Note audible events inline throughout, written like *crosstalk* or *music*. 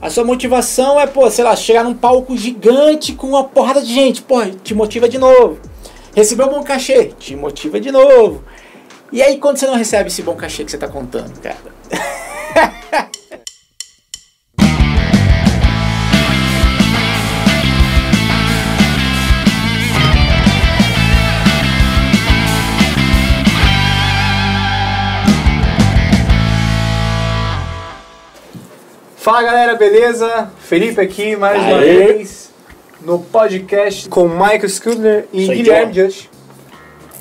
A sua motivação é, pô, sei lá, chegar num palco gigante com uma porrada de gente, pô, te motiva de novo. Receber um bom cachê, te motiva de novo. E aí quando você não recebe esse bom cachê que você tá contando, cara? *laughs* Fala galera, beleza? Felipe aqui mais uma Aê. vez no podcast com Michael Skudner e Sou Guilherme. Just.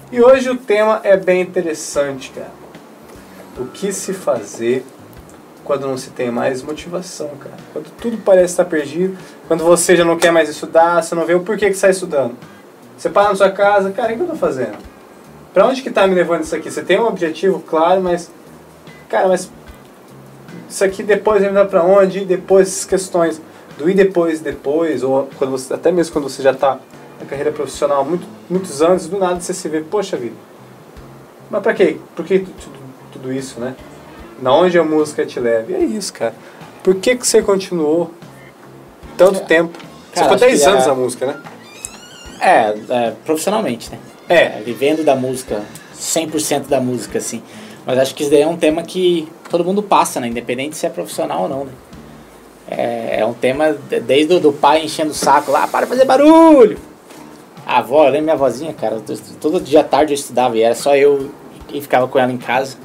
E hoje o tema é bem interessante, cara. O que se fazer quando não se tem mais motivação, cara? Quando tudo parece estar perdido, quando você já não quer mais estudar, você não vê o porquê que está estudando. Você para na sua casa, cara, o que eu tô fazendo? Pra onde que tá me levando isso aqui? Você tem um objetivo claro, mas. Cara, mas isso aqui depois vai me dar pra onde, e depois essas questões do ir depois, depois, ou quando você, até mesmo quando você já tá na carreira profissional há muito, muitos anos, do nada você se vê, poxa vida, mas pra quê? Por que tu- tudo, tudo isso, né? Na onde a música te leva? E é isso, cara. Por que, que você continuou tanto tempo? Você Cara, ficou acho 10 que anos é- na música, né? É, é, profissionalmente, né? É. vivendo da música, 100% da música, assim. Mas acho que isso daí é um tema que todo mundo passa, né? Independente se é profissional ou não, né? É, é um tema de- desde o do pai enchendo o saco lá, para fazer barulho! A avó, eu lembro minha vozinha, cara, todo dia à tarde eu estudava e era só eu e ficava com ela em casa.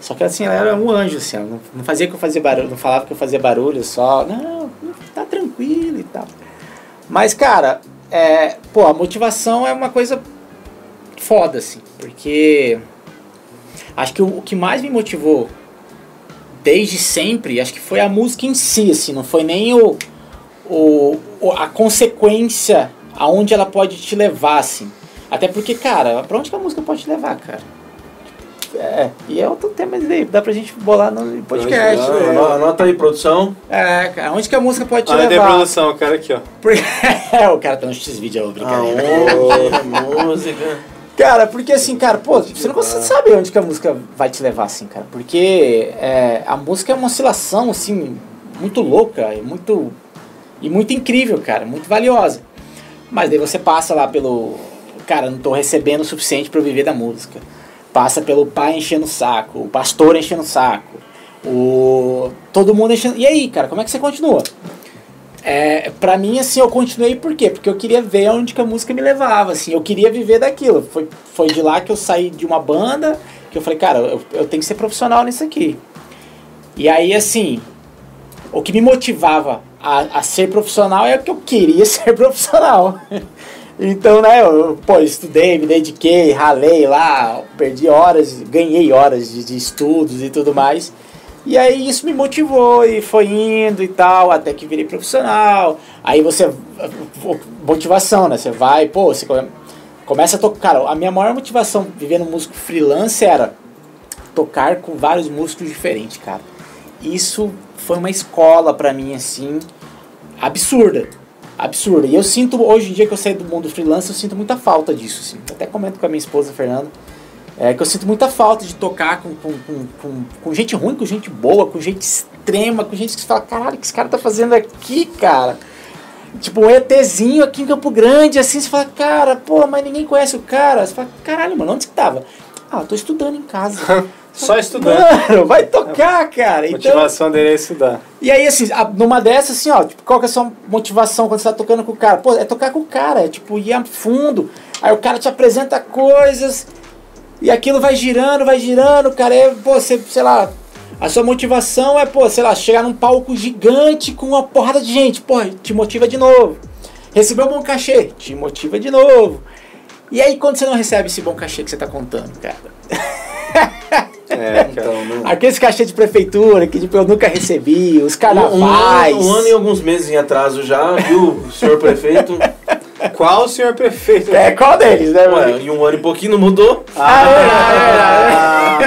Só que assim, ela era um anjo, assim, não, não fazia que eu fazia barulho, não falava que eu fazia barulho, só, não, tá tranquilo e tal. Mas, cara, é, pô, a motivação é uma coisa foda, assim, porque acho que o, o que mais me motivou desde sempre, acho que foi a música em si, assim, não foi nem o, o, o- a consequência aonde ela pode te levar, assim. Até porque, cara, pra onde que a música pode te levar, cara? É, e é outro tema aí, dá pra gente bolar no podcast. Ah, né? ano- Anota aí, produção. É, cara, onde que a música pode te Olha a levar? produção, o cara aqui, ó. Porque... *laughs* o cara tá no X-Video, brincadeira. Aonde? música. Cara, porque assim, cara, pô, você não consegue saber onde que a música vai te levar, assim, cara. Porque é, a música é uma oscilação, assim, muito louca e muito, e muito incrível, cara, muito valiosa. Mas daí você passa lá pelo. Cara, não tô recebendo o suficiente eu viver da música. Passa pelo pai enchendo o saco, o pastor enchendo o saco, o. Todo mundo enchendo. E aí, cara, como é que você continua? É, pra mim, assim, eu continuei por quê? Porque eu queria ver onde que a música me levava, assim, eu queria viver daquilo. Foi, foi de lá que eu saí de uma banda, que eu falei, cara, eu, eu tenho que ser profissional nisso aqui. E aí, assim, o que me motivava a, a ser profissional é que eu queria *laughs* ser profissional. Então, né, eu, pô, estudei, me dediquei, ralei lá, perdi horas, ganhei horas de, de estudos e tudo mais. E aí isso me motivou e foi indo e tal, até que virei profissional. Aí você. Motivação, né? Você vai, pô, você come- começa a tocar. Cara, a minha maior motivação vivendo músico freelance era tocar com vários músicos diferentes, cara. Isso foi uma escola pra mim, assim, absurda. Absurda. E eu sinto, hoje em dia que eu saí do mundo freelance, eu sinto muita falta disso, assim. Até comento com a minha esposa, Fernanda. É que eu sinto muita falta de tocar com, com, com, com, gente ruim, com gente boa, com gente extrema, com gente que você fala, caralho, o que esse cara tá fazendo aqui, cara? Tipo, um ETzinho aqui em Campo Grande, assim, você fala, cara, pô, mas ninguém conhece o cara. Você fala, caralho, mano, onde você tava? Ah, eu tô estudando em casa. *laughs* Só estudando. Mano, vai tocar, cara. A Então, motivação dele é estudar. e aí, assim, numa dessas, assim, ó, tipo, qual que é a sua motivação quando você tá tocando com o cara? Pô, é tocar com o cara, é tipo, ir a fundo. Aí o cara te apresenta coisas e aquilo vai girando, vai girando, cara. É, pô, você, sei lá, a sua motivação é, pô, sei lá, chegar num palco gigante com uma porrada de gente. Pô, te motiva de novo. Receber um bom cachê, te motiva de novo. E aí, quando você não recebe esse bom cachê que você tá contando, cara? É. *laughs* Então, não. Aqueles cachê de prefeitura que tipo, eu nunca recebi, os Um, carnavais. um ano e alguns meses em atraso já, viu, senhor prefeito? *laughs* Qual o senhor prefeito? É, qual deles, né, Ué, mano? em um ano e pouquinho não mudou? Ah,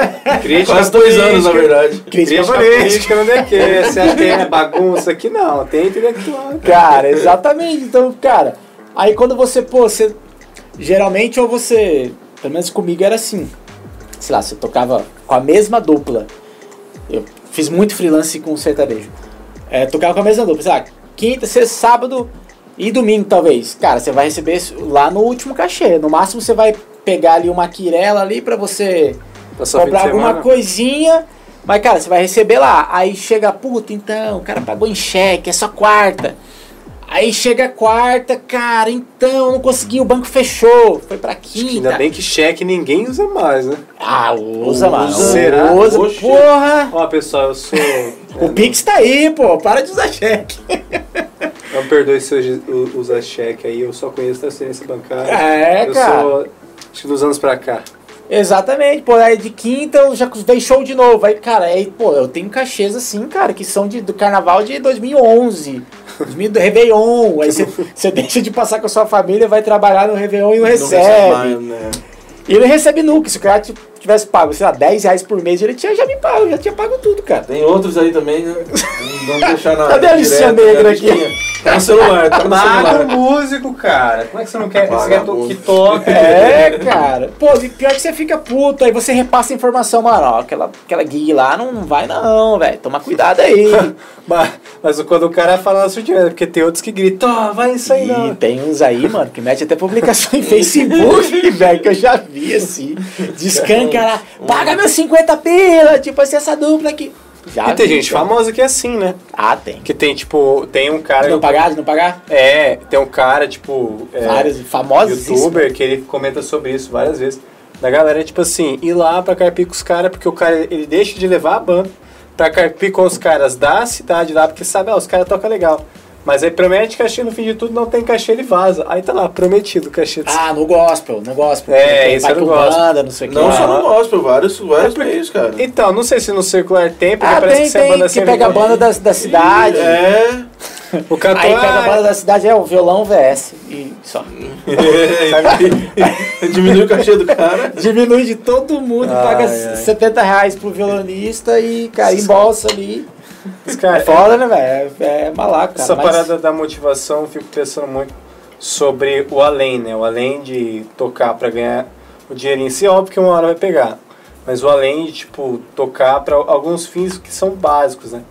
crítica Quase dois política. anos, na verdade. Crítica Crítica política não é que Você acha que é bagunça aqui? Não, tem intelectual. Cara, exatamente. Então, cara, aí quando você, pô, você. Geralmente, ou você. Pelo menos comigo era assim. Sei lá, você tocava com a mesma dupla. Eu fiz muito freelance com sertanejo. é, tocar com a mesma dupla. Sei lá, quinta, sexta, sábado e domingo, talvez. Cara, você vai receber lá no último cachê. No máximo você vai pegar ali uma quirela ali pra você de comprar alguma coisinha. Mas, cara, você vai receber lá. Aí chega, puta, então, o cara pagou em cheque, é só quarta. Aí chega a quarta, cara, então, não consegui, o banco fechou. Foi pra quinta. Ainda bem que cheque ninguém usa mais, né? Ah, usa, mano. Será? Usa, Oxe. porra. Ó, pessoal, eu sou. O Pix tá aí, pô. Para de usar cheque. *laughs* Não perdoe se eu usar cheque aí, eu só conheço transferência bancária. É, eu cara. sou. Acho que dos anos pra cá. Exatamente, pô, aí de quinta eu já show de novo. Aí, cara, aí, pô, eu tenho cachês assim, cara, que são de, do carnaval de 2011. 2000 do Réveillon. Aí *laughs* você- deixa de passar com a sua família, vai trabalhar no Réveillon e não Não recebe. mais, né? E ele recebe nunca. Se o cara tivesse pago, sei lá, 10 reais por mês, ele tinha já me pago, já tinha pago tudo, cara. Tem outros aí também, né? Não vamos deixar na. *laughs* Cadê a listinha direto, negra né? aqui? Tá no celular, tá no Paga o músico, cara. Como é que você não quer? Você quer que toque? É, cara. Pô, e pior que você fica puto, aí você repassa a informação, mano, ó, aquela, aquela gig lá não, não vai não, velho. Toma cuidado aí. *laughs* Mas, mas quando o cara fala na sua direita, porque tem outros que gritam, ó, vai isso aí E não. tem uns aí, mano, que mete até publicação em *laughs* Facebook, velho, que eu já vi, assim, paga meus 50 pila, tipo assim, essa dupla aqui. Já E tem vi, gente cara. famosa que é assim, né? Ah, tem. Que tem, tipo, tem um cara. De não pagar, de não pagar? É, tem um cara, tipo. É, Vários famosos. youtuber que ele comenta sobre isso várias vezes. Da galera, tipo assim, ir lá pra carpir com os caras, porque o cara ele deixa de levar a banda pra carpir com os caras da cidade lá, porque sabe, ah, os caras tocam legal. Mas aí promete cachê no fim de tudo, não tem cachê, ele vaza. Aí tá lá, prometido o cachê. do- Ah, no gospel, no gospel. É, isso pai é no com gospel. banda, não sei o que. Não lá. só no gospel, vários, vários meios, cara. Então, não sei se no circular tem, porque Ah, parece tem, que a tem, banda que pega a banda da, da cidade. É. O cantor. Aí pega a ah, banda da cidade, é o violão VS. E só. *laughs* Diminui o cachê do cara. *laughs* Diminui de todo mundo, Ai, paga ai. 70 reais pro violonista e, cara, embolsa ali. Cara, É foda, né, velho? É, é malaco, cara. Essa mas- parada da motivação, eu fico pensando muito sobre o além, né? O além de tocar pra ganhar o dinheiro em si, óbvio que uma hora vai pegar. Mas o além de, tipo, tocar pra alguns fins que são básicos, né?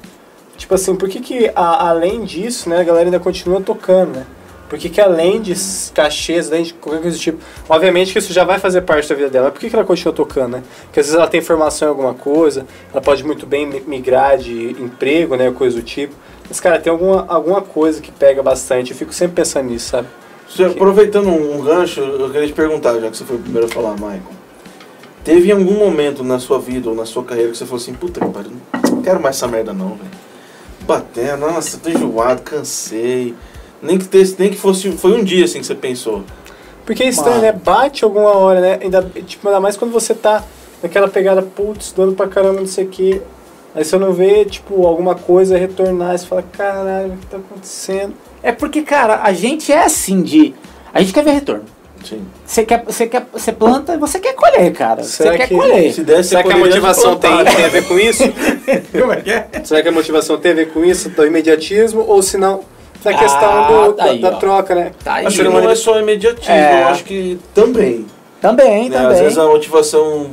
Tipo assim, por que que a- além disso, né, a galera ainda continua tocando, né? Por que que além de cachês, além de qualquer coisa do tipo... Obviamente que isso já vai fazer parte da vida dela, por que que ela continua tocando, né? Porque às vezes ela tem formação em alguma coisa, ela pode muito bem mi- migrar de emprego, né, coisa do tipo. Mas, cara, tem alguma, alguma coisa que pega bastante. Eu fico sempre pensando nisso, sabe? Você, aproveitando um, gancho, eu queria te perguntar, já que você foi o primeiro a falar, Michael. Teve algum momento na sua vida ou na sua carreira que você falou assim, puta que pariu, não quero mais essa merda não, velho. Bater, nossa, tô enjoado, cansei. Nem que, ter, nem que fosse. Foi um dia assim que você pensou. Porque é estranho, Mano. né? Bate alguma hora, né? Ainda, tipo, ainda mais quando você tá naquela pegada, putz, dando pra caramba, não sei o quê. Aí você não vê, tipo, alguma coisa retornar, e você fala, caralho, o que tá acontecendo? É porque, cara, a gente é assim de. A gente quer ver retorno. Sim. Você quer, você quer, você planta e você quer colher, cara. Você Será quer que- colher. Se desse Será que a motivação tem, tem a ver com isso? *laughs* Como é que é? Será que a motivação tem a ver com isso, do imediatismo? Ou se não, da questão Ah, do- tá da, aí, da ó. troca, né? Tá aí. Acho que não é só imediatismo, É. eu acho que também. Também, né? também. Às vezes a motivação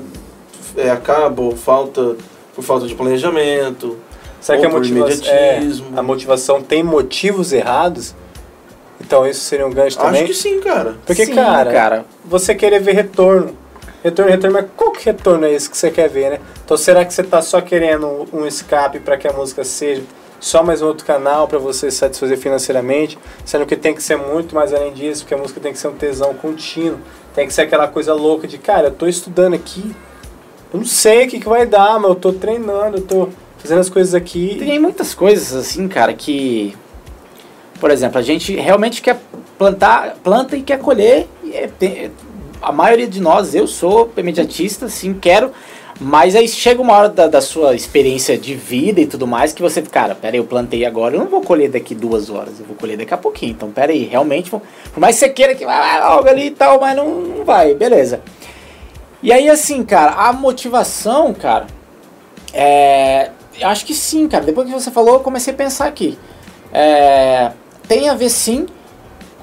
é, acaba ou falta por falta de planejamento. Será que a motivação, é, imediatismo. a motivação tem motivos errados? Então isso seria um gancho também? Acho que sim, cara. Porque, Sim, cara, cara. você querer ver retorno. Retorno, retorno, mas qual que retorno é esse que você quer ver, né? Então será que você tá só querendo um escape para que a música seja só mais um outro canal para você satisfazer financeiramente? Sendo que tem que ser muito mais além disso, porque a música tem que ser um tesão contínuo. Tem que ser aquela coisa louca de, cara, eu tô estudando aqui, eu não sei o que, que vai dar, mas eu tô treinando, eu tô fazendo as coisas aqui. Tem muitas coisas assim, cara, que. Por exemplo, a gente realmente quer plantar, planta e quer colher. E é- tem- a maioria de nós, eu sou imediatista, sim, quero. Mas aí chega uma hora da, da sua experiência de vida e tudo mais que você, cara, pera aí, eu plantei agora, eu não vou colher daqui duas horas, eu vou colher daqui a pouquinho. Então, pera aí, realmente, por mais que você queira que vai logo ali e tal, mas não, não vai, beleza. E aí, assim, cara, a motivação, cara, é, eu acho que sim, cara. Depois que você falou, eu comecei a pensar aqui. É, tem a ver sim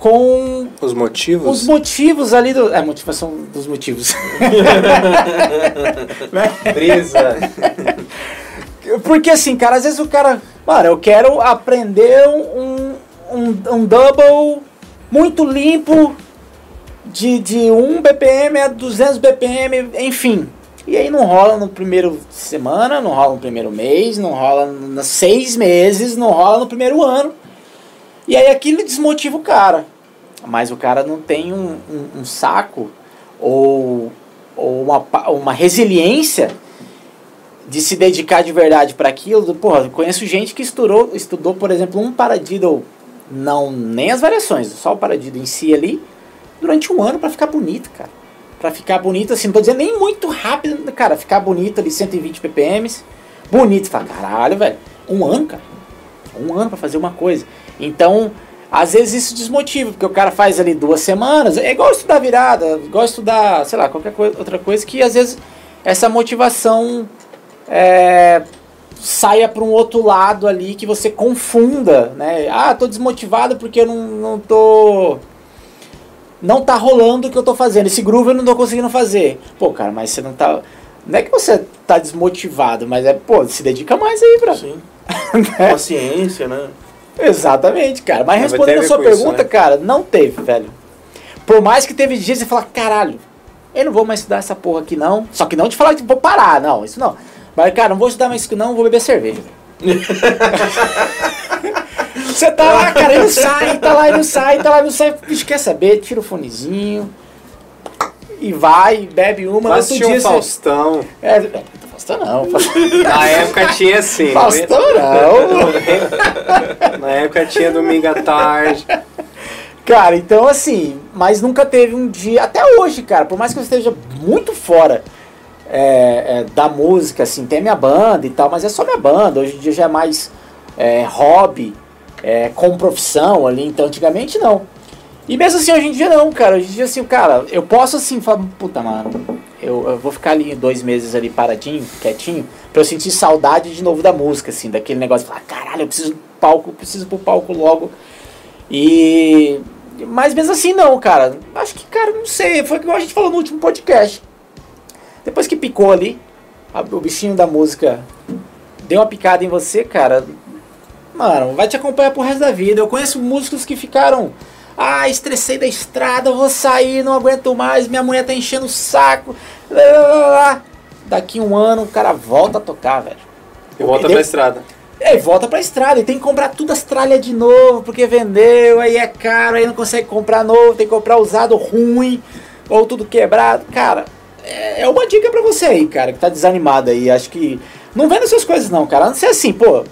com Os motivos? os motivos ali do. É, motivação dos motivos. *laughs* Brisa. Porque assim, cara, às vezes o cara Mano, eu quero aprender um, um, um double muito limpo de, de 1 BPM a 200 BPM, enfim. E aí não rola no primeiro semana, não rola no primeiro mês, não rola nos seis meses, não rola no primeiro ano. E aí aquilo desmotiva o cara. Mas o cara não tem um, um, um saco ou, ou uma, uma resiliência de se dedicar de verdade para aquilo. Porra, conheço gente que estudou, estudou, por exemplo, um paradiddle, não nem as variações, só o paradiddle em si ali, durante um ano para ficar bonito, cara. Pra ficar bonito, assim, não tô dizendo nem muito rápido, cara, ficar bonito ali, 120 ppm, bonito. Fala, caralho, velho, um ano, cara. Um ano para fazer uma coisa. Então, às vezes isso desmotiva, porque o cara faz ali duas semanas, é igual estudar virada, igual estudar, sei lá, qualquer coisa, outra coisa, que às vezes essa motivação é, saia para um outro lado ali que você confunda, né? Ah, tô desmotivado porque eu não, não tô. Não tá rolando o que eu tô fazendo. Esse groove eu não tô conseguindo fazer. Pô, cara, mas você não tá. Não é que você tá desmotivado, mas é, pô, se dedica mais aí, pra. Sim. *laughs* né? Paciência, né? Exatamente, cara. Mas Mas respondendo a sua com isso, pergunta, né? cara, não teve, velho. Por mais que teve dias e falar, caralho, eu não vou mais estudar essa porra aqui não. Só que não de falar que vou parar, não, isso não. Mas, cara, não vou estudar mais isso não, vou beber cerveja. *laughs* Você tá lá, cara, e não sai, tá lá e não sai, tá lá e não sai. Bicho, quer saber? Tira o fonezinho e vai, bebe uma. Vai assistir um dia você- Faustão. É, não. *laughs* Na época tinha assim. *laughs* Na época tinha domingo à tarde. Cara, então assim, mas nunca teve um dia, até hoje, cara, por mais que eu esteja muito fora é, é, da música, assim, tem a minha banda e tal, mas é só minha banda, hoje em dia já é mais é, hobby, é, com profissão ali, então antigamente não. E mesmo assim, hoje em dia não, cara, hoje em dia assim, cara, eu posso assim, falar, puta, mano, eu, eu vou ficar ali dois meses ali paradinho, quietinho, pra eu sentir saudade de novo da música, assim, daquele negócio, de falar, caralho, eu preciso do palco, preciso pro palco logo. E. Mas mesmo assim, não, cara. Acho que, cara, não sei. Foi igual a gente falou no último podcast. Depois que picou ali, a- o bichinho da música deu uma picada em você, cara. Mano, vai te acompanhar pro resto da vida. Eu conheço músicos que ficaram. Ah, estressei da estrada, vou sair, não aguento mais, minha mulher tá enchendo o saco. Lá, lá, lá. Daqui um ano o cara volta a tocar, velho. E volta pra estrada. É, e volta pra estrada e tem que comprar tudo as tralhas de novo, porque vendeu, aí é caro, aí não consegue comprar novo, tem que comprar usado ruim, ou tudo quebrado. Cara, é é uma dica pra você aí, cara, que tá desanimado aí. Acho que. Não venda suas coisas não, cara. A não ser assim, pô,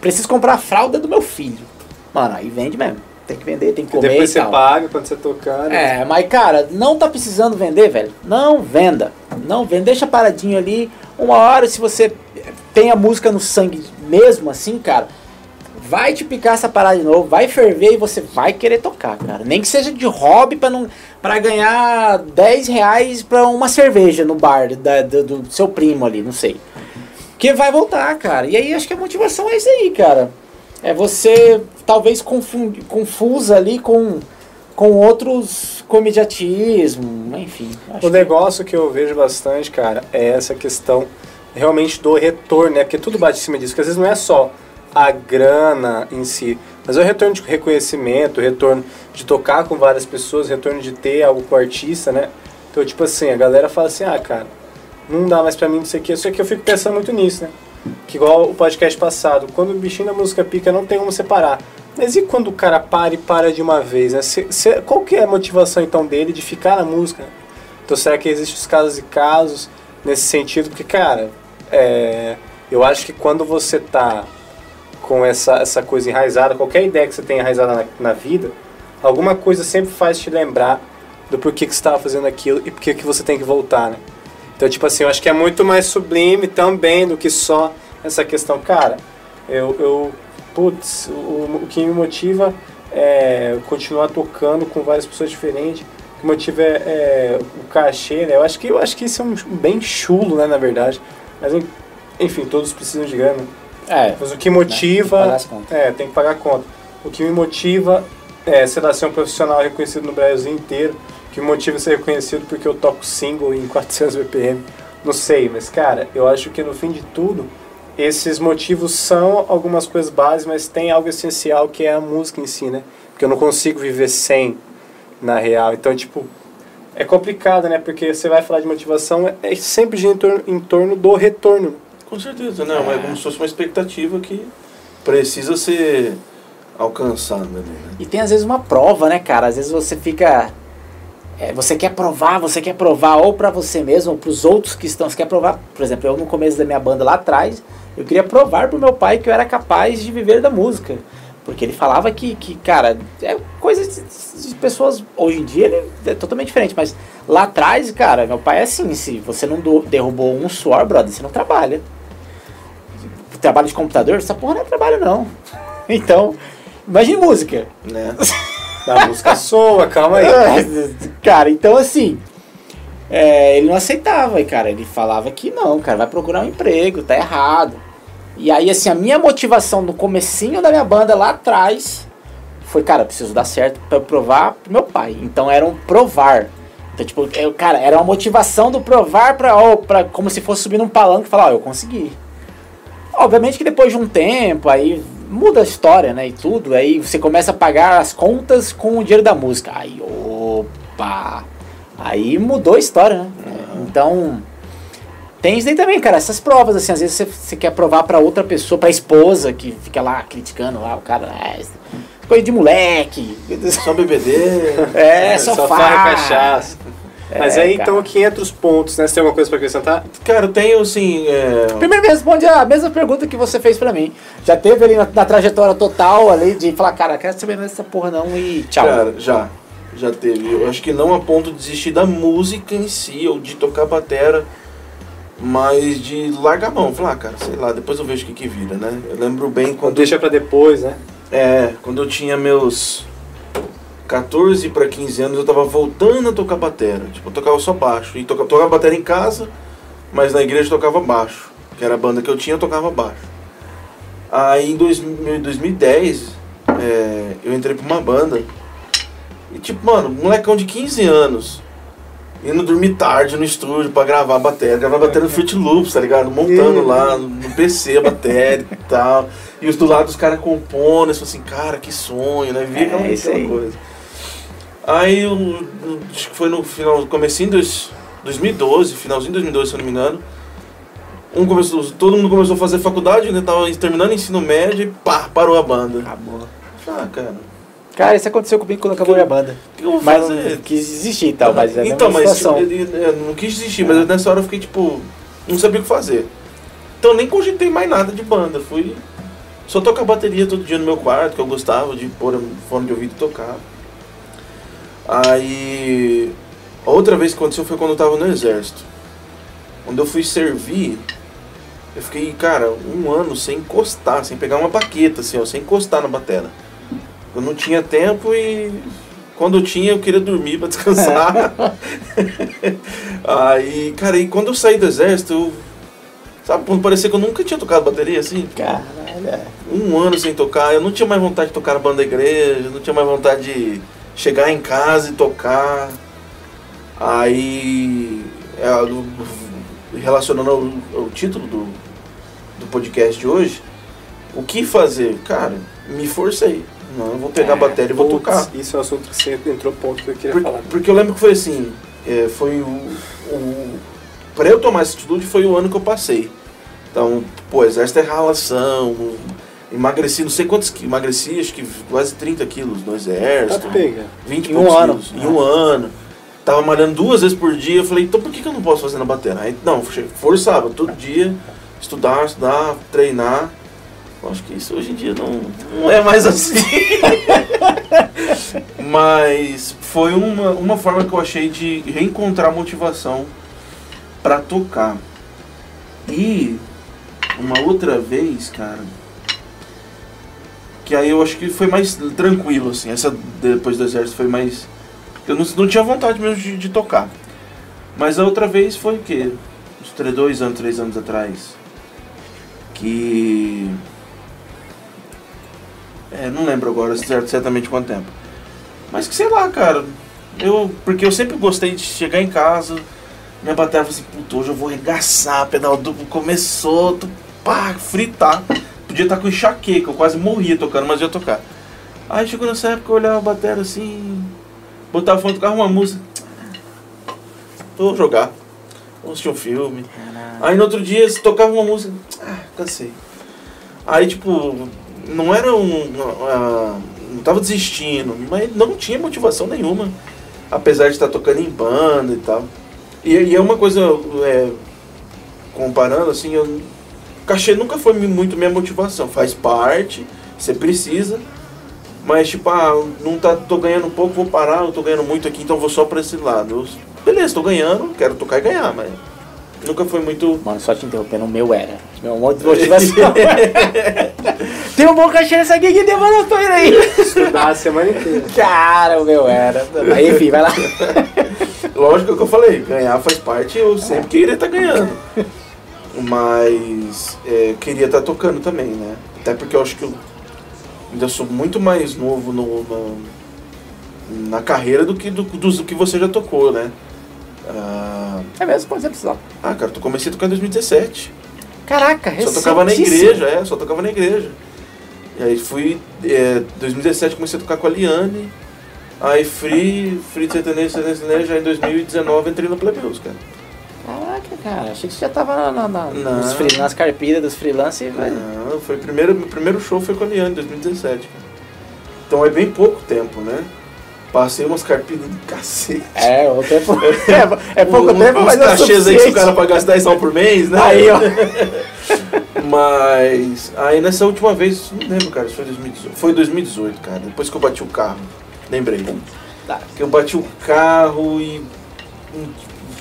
preciso comprar a fralda do meu filho. Mano, aí vende mesmo. Tem que vender, tem que comer depois você tal. paga quando você tocar. né? É, mas cara, não tá precisando vender, velho. Não venda. Não venda. Deixa paradinho ali. Uma hora, se você tem a música no sangue mesmo assim, cara, vai te picar essa parada de novo, vai ferver e você vai querer tocar, cara. Nem que seja de hobby pra, não, pra ganhar 10 reais pra uma cerveja no bar da- do, do seu primo ali, não sei. Que vai voltar, cara. E aí acho que a motivação é isso aí, cara. É você talvez confunde, confusa ali com, com outros comediatismo, enfim. O que- negócio que eu vejo bastante, cara, é essa questão realmente do retorno, né? Porque tudo bate em cima disso, porque às vezes não é só a grana em si, mas é o retorno de reconhecimento, o retorno de tocar com várias pessoas, o retorno de ter algo com o artista, né? Então, tipo assim, a galera fala assim, ah, cara, não dá mais pra mim isso aqui, só que eu fico pensando muito nisso, né? Que igual o podcast passado, quando o bichinho da música pica, não tem como separar. Mas e quando o cara para e para de uma vez, né? Se- se- qual que é a motivação então dele de ficar na música? Então será que existem os casos e casos nesse sentido? Porque, cara, é, eu acho que quando você tá com essa, essa coisa enraizada, qualquer ideia que você tenha enraizada na, na vida, alguma coisa sempre faz te lembrar do porquê que você estava fazendo aquilo e porquê que você tem que voltar, né? Então, tipo assim, eu acho que é muito mais sublime também do que só essa questão. Cara, eu, eu putz, o, o que me motiva é continuar tocando com várias pessoas diferentes. O que motiva é, é o cachê, né? Eu acho que, eu acho que isso é um bem chulo, né, na verdade. Mas, enfim, todos precisam de grana. É, Mas o que Tem que motiva. pagar as contas. É, tem que pagar a conta. O que me motiva é, sei lá, ser um profissional reconhecido no Brasil inteiro. O que me motiva a ser reconhecido porque eu toco single em 400 BPM. Não sei, mas cara, eu acho que no fim de tudo esses motivos são algumas coisas básicas, mas tem algo essencial que é a música em si, né? Porque eu não consigo viver sem, na real. Então, tipo, é complicado, né? Porque você vai falar de motivação, é sempre gira em torno, em torno do retorno. Com certeza, né? É como se fosse uma expectativa que precisa ser alcançada. Né? E tem às vezes uma prova, né, cara? Às vezes você fica. É, você quer provar, você quer provar ou para você mesmo ou para os outros que estão. Você quer provar, por exemplo, eu no começo da minha banda lá atrás, eu queria provar pro meu pai que eu era capaz de viver da música. Porque ele falava que, que cara, é coisa de, de, pessoas. Hoje em dia ele é totalmente diferente, mas lá atrás, cara, meu pai é assim: se você não do, derrubou um suor, brother, você não trabalha. Trabalho de computador, essa porra não é trabalho, não. *laughs* Então, imagine música. Né? *laughs* A música soa, calma aí. *laughs* cara, então assim. É, ele não aceitava, cara. Ele falava que não, cara, vai procurar um emprego, tá errado. E aí, assim, a minha motivação no comecinho da minha banda lá atrás foi, cara, preciso dar certo para provar pro meu pai. Então era um provar. Então, tipo, eu, cara, era uma motivação do provar pra, ó, pra como se fosse subir num palanque e falar, ó, eu consegui. Obviamente que depois de um tempo, aí muda a história, né, e tudo, aí você começa a pagar as contas com o dinheiro da música. Aí, opa! Aí mudou a história, né? Uhum. Então, tem isso aí também, cara, essas provas, assim, às vezes você, você quer provar para outra pessoa, pra esposa, que fica lá criticando lá, o cara, é, coisa de moleque. Só BBD. É, só, só farra. cachaça. É, Mas aí cara. então aqui entra os pontos, né? Você tem alguma coisa pra acrescentar? Cara, eu tenho assim. É... Primeiro me responde a mesma pergunta que você fez pra mim. Já teve ali na, na trajetória total ali de falar, cara, quero saber dessa porra não e tchau. Cara, já. Já teve. Eu acho que não a ponto de desistir da música em si, ou de tocar batera mas de largar a mão, falar, ah, cara, sei lá, depois eu vejo o que que vira, né? Eu lembro bem quando. Deixa pra depois, né? É, quando eu tinha meus 14 para 15 anos, eu tava voltando a tocar batera. Tipo, eu tocava só baixo. E tocava, tocava batera em casa, mas na igreja eu tocava baixo. Que era a banda que eu tinha, eu tocava baixo. Aí em 2010, é, eu entrei pra uma banda. E tipo, mano, molecão de 15 anos indo dormir tarde no estúdio pra gravar a bateria, gravar a bateria no Fruit Loops, tá ligado? Montando lá no PC a bateria e tal. E os do lado os caras compondo, eu assim, cara, que sonho, né? Via é, aquela coisa. Aí eu, acho que foi no final, comecinho de 2012, finalzinho de 2012, se eu não me engano. Um começou, todo mundo começou a fazer faculdade, né? Tava terminando o ensino médio e pá, parou a banda. Acabou. Ah, cara Cara, isso aconteceu comigo quando acabou a banda. Que eu mas não quis desistir e tal, mas é Então, mas tipo, eu não quis desistir, mas nessa hora eu fiquei tipo, não sabia o que fazer. Então nem cogitei mais nada de banda, fui só tocar bateria todo dia no meu quarto, que eu gostava de pôr fone de ouvido e tocar. Aí a outra vez que aconteceu foi quando eu tava no exército. Quando eu fui servir, eu fiquei, cara, um ano sem encostar, sem pegar uma baqueta, assim, ó, sem encostar na bateria. Eu não tinha tempo e quando eu tinha eu queria dormir para descansar. *laughs* aí, cara, e quando eu saí do exército, eu, sabe, quando parecia que eu nunca tinha tocado bateria assim? Caralho. É. Um ano sem tocar, eu não tinha mais vontade de tocar na banda da igreja, não tinha mais vontade de chegar em casa e tocar. Aí, é, relacionando ao, ao título do, do podcast de hoje, o que fazer? Cara, me forcei não, eu vou pegar é, a bateria e vou tocar. Isso é um assunto que você entrou ponto que eu queria Por, falar. Porque eu lembro que foi assim, é, foi o, o para eu tomar essa atitude foi o ano que eu passei. Então, pô, exército é ralação, emagreci não sei quantos quilos, emagreci acho que quase 30 quilos no exército. Tá pega. 20 em um ano. Quilos, em um ano. Tava malhando duas vezes por dia, eu falei, então por que, que eu não posso fazer na bateria? Aí, não, forçava, todo dia, estudar, estudar, treinar. Acho que isso hoje em dia não, não é mais assim. *laughs* Mas foi uma, uma forma que eu achei de reencontrar motivação para tocar. E uma outra vez, cara, que aí eu acho que foi mais tranquilo, assim. Essa depois do exército foi mais. Eu não, não tinha vontade mesmo de, de tocar. Mas a outra vez foi o quê? Uns dois anos, três anos atrás. Que é, não lembro agora certamente quanto tempo. Mas que sei lá, cara. Eu, porque eu sempre gostei de chegar em casa, minha bateria assim, puta, hoje eu vou arregaçar, pedal duplo começou, tô pá, fritar. Podia estar com enxaqueca, eu quase morria tocando, mas ia tocar. Aí chegou nessa época, eu olhava a bateria assim, botava o fone, tocava uma música. Vou jogar. Vou assistir um filme. Aí no outro dia, tocava uma música, ah, cansei. Aí, tipo, não era um. ah, não tava desistindo, mas não tinha motivação nenhuma. Apesar de estar tocando em banda e tal. E, e é uma coisa, é, comparando assim, eu, cachê nunca foi muito minha motivação. Faz parte, você precisa. Mas tipo, ah, não tá, tô ganhando pouco, vou parar, eu tô ganhando muito aqui, então vou só pra esse lado. Eu, beleza, tô ganhando, quero tocar e ganhar, mas nunca foi muito. Mano, só te interrompendo, o meu era. Meu monte de motivação. Tem um bom cachê nessa gig, demora pra ir aí. Estudar a semana inteira. Cara, o meu era. Aí, enfim, vai lá. Lógico que eu falei, ganhar faz parte, eu sempre queria estar ganhando. Mas é, queria estar tocando também, né? Até porque eu acho que eu ainda sou muito mais novo no, no- na carreira do que, do, do que você já tocou, né? Ah, É mesmo, por exemplo, só. ah, cara, tu comecei a tocar em 2017. Caraca, Só tocava na igreja, é, só tocava na igreja. E aí fui, é, 2017 comecei a tocar com a Liane. Aí Free, Free Sertanejo, Sertanejo, Sertanejo, já em 2019 entrei no Plebeus, cara. Caraca, cara, achei que você já tava na, na, na- free- nas carpidas dos freelancers. Não, foi primeiro, meu primeiro show foi com a Liane, em 2017. cara. Então é bem pouco tempo, né? Passei umas carpidas do cacete. É, o tempo. *laughs* É, é pouco Um- tempo, uns mas é o cachês aí que o cara pagar 10 sal por mês, né? Aí, ó. *laughs* Mas aí nessa última vez, não lembro, cara, foi 2018. Foi 2018, cara, depois que eu bati o carro. Lembrei. Tá. Que eu bati o carro e.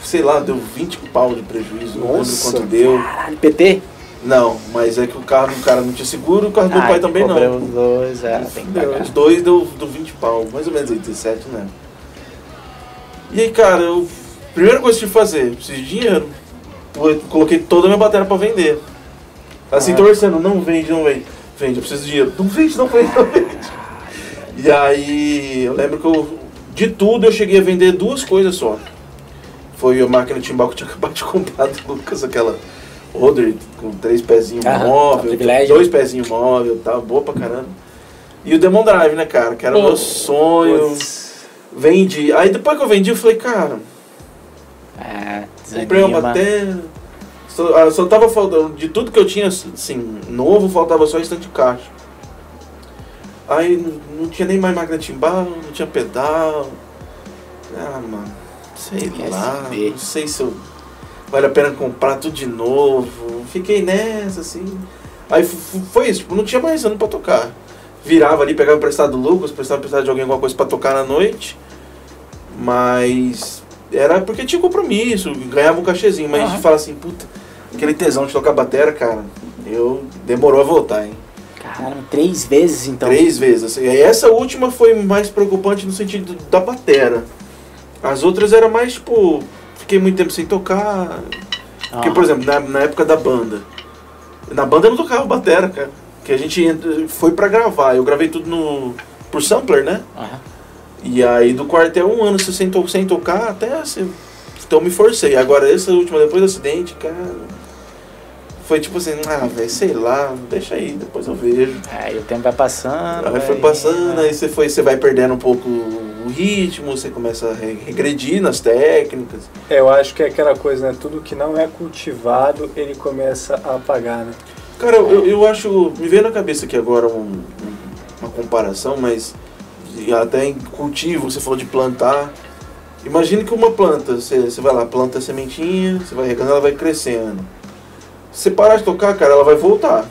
Sei lá, deu 20 pau de prejuízo. Não lembro Nossa. quanto deu. Caralho, PT? Não, mas é que o carro do cara não tinha seguro, o carro do meu Ai, pai também não. os dois, é, tem que pagar. Os dois deu, deu 20 pau, mais ou menos aí, 17, né? E aí, cara, eu. Primeira coisa que eu tive que fazer, preciso de dinheiro. Eu coloquei toda a minha bateria pra vender. Assim, Ah. torcendo, não vende, não vende. Vende, eu preciso de dinheiro. Não vende, não vende, não vende. E aí, eu lembro que eu. De tudo, eu cheguei a vender duas coisas só. Foi a máquina timbal que eu tinha *laughs* acabado de comprar do Lucas, aquela Oder com três pezinhos Aham, móvel, privilégio. dois pezinhos móvel, tá boa pra caramba. E o Demon Drive, né, cara? Que era o meu sonho. Putz. Vendi. Aí depois que eu vendi, eu falei, cara, É, comprei uma bateria. Só, ah, só tava faltando. De tudo que eu tinha, assim, novo, faltava só estante de caixa. Aí não- não tinha nem mais máquina de timbal, não tinha pedal. Ah, mano, sei lá. Não sei se eu, vale a pena comprar tudo de novo. Fiquei nessa, assim. Aí foi isso, tipo, não tinha mais ano pra tocar. Virava ali, pegava emprestado do Lucas, prestava emprestado de alguém alguma coisa pra tocar na noite. Mas era porque tinha compromisso, ganhava um cachezinho. Mas Aham. de falar assim, puta, aquele tesão de tocar batera, cara, eu demorou a voltar, hein? Caramba, três vezes então. Três vezes. Assim. E essa última foi mais preocupante no sentido da batera. As outras era mais tipo, fiquei muito tempo sem tocar. Porque, Ah. por exemplo, na, na época da banda. Na banda eu não tocava batera, cara. Que a gente foi pra gravar. Eu gravei tudo no. por sampler, né? Aham. E aí do quartel um ano sem, to sem tocar, até assim. Então me forcei. Agora essa última, depois do acidente, cara. Foi tipo assim, ah, velho, sei lá, deixa aí, depois eu vejo. Aí o tempo vai passando. Aí foi vai- passando, aí você, foi, você vai perdendo um pouco o ritmo, você começa a re- regredir nas técnicas. É, Eu acho que é aquela coisa, né? Tudo que não é cultivado, ele começa a apagar, né? Cara, eu, eu acho. Me veio na cabeça aqui agora um- um- uma comparação, mas até em cultivo, você falou de plantar. Imagine que uma planta, você, você vai lá, planta a sementinha, você vai regando, ela vai crescendo. Se você parar de tocar, cara, ela vai voltar.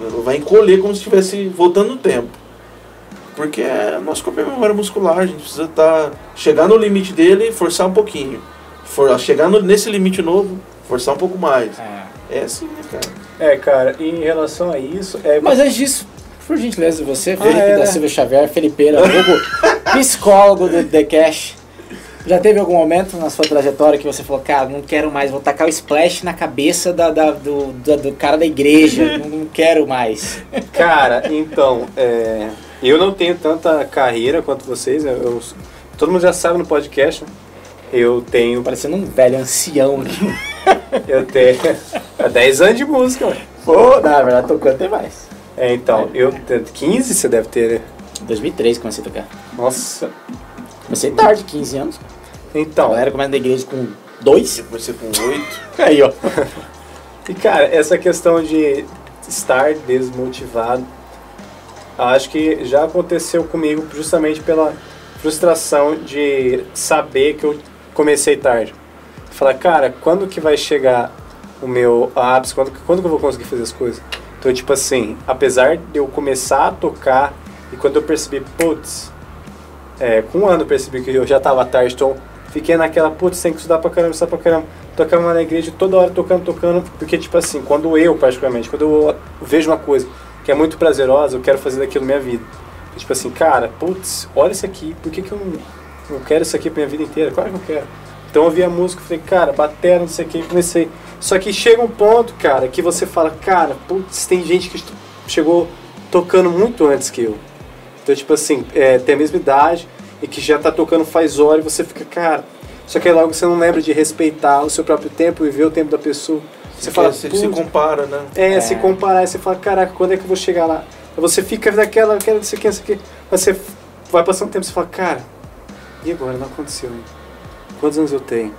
Ela vai encolher como se estivesse voltando no tempo. Porque é, nosso corpo é memória muscular, a gente precisa estar. chegar no limite dele e forçar um pouquinho. For, chegar no- nesse limite novo, forçar um pouco mais. É. É assim, né, cara? É, cara, e em relação a isso, é. Mas antes disso, por gentileza, você, Felipe é, da né? Silva Xavier, Felipeira, *laughs* psicólogo do The Cash. Já teve algum momento na sua trajetória que você falou, cara, não quero mais, vou tacar o splash na cabeça da, da- do, do, do cara da igreja, *laughs* não, não quero mais. Cara, então, é, eu não tenho tanta carreira quanto vocês. eu- eu- todo mundo já sabe no podcast. Eu tenho. Parecendo um velho ancião aqui. *laughs* Eu tenho. há 10 anos de música, ué. Pô, na verdade, tocando tem mais. É, então, eu 15 você deve ter, né? Em 2003 comecei a tocar. Nossa. Comecei tarde, 15 anos. A Então, galera começa na igreja com dois. Depois você com oito. *laughs* Aí, ó. e cara, essa questão de estar desmotivado, acho que já aconteceu comigo justamente pela frustração de saber que eu comecei tarde. Falar, cara, quando que vai chegar o meu ápice? Quando, quando que eu vou conseguir fazer as coisas? Então, tipo assim, apesar de eu começar a tocar e quando eu percebi, putz, é, com um ano eu percebi que eu já tava tarde, então fiquei naquela, putz, tem que estudar pra caramba, estudar pra caramba. Tocava na igreja toda hora tocando, tocando, porque, tipo assim, quando eu, particularmente, quando eu vejo uma coisa que é muito prazerosa, eu quero fazer daquilo minha vida. Tipo assim, cara, putz, olha isso aqui, por que, que eu não, quero isso aqui pra minha vida inteira? Claro que eu quero. Então eu ouvi a música, falei, cara, batera, não sei o que, comecei. Só que chega um ponto, cara, que você fala, cara, putz, tem gente que chegou tocando muito antes que eu. Então, tipo assim, é, tem a mesma idade e que já tá tocando faz hora e você fica, cara. Só que aí logo você não lembra de respeitar o seu próprio tempo e ver o tempo da pessoa. Você fala, você se "Putz, compara, né? é, É. se comparar, e você fala, caraca, quando é que eu vou chegar lá? Aí Você fica daquela, aquela, não sei o que, não sei o que. Mas você vai passando tempo e você fala, cara, e agora? Não aconteceu ainda. Quantos anos eu tenho?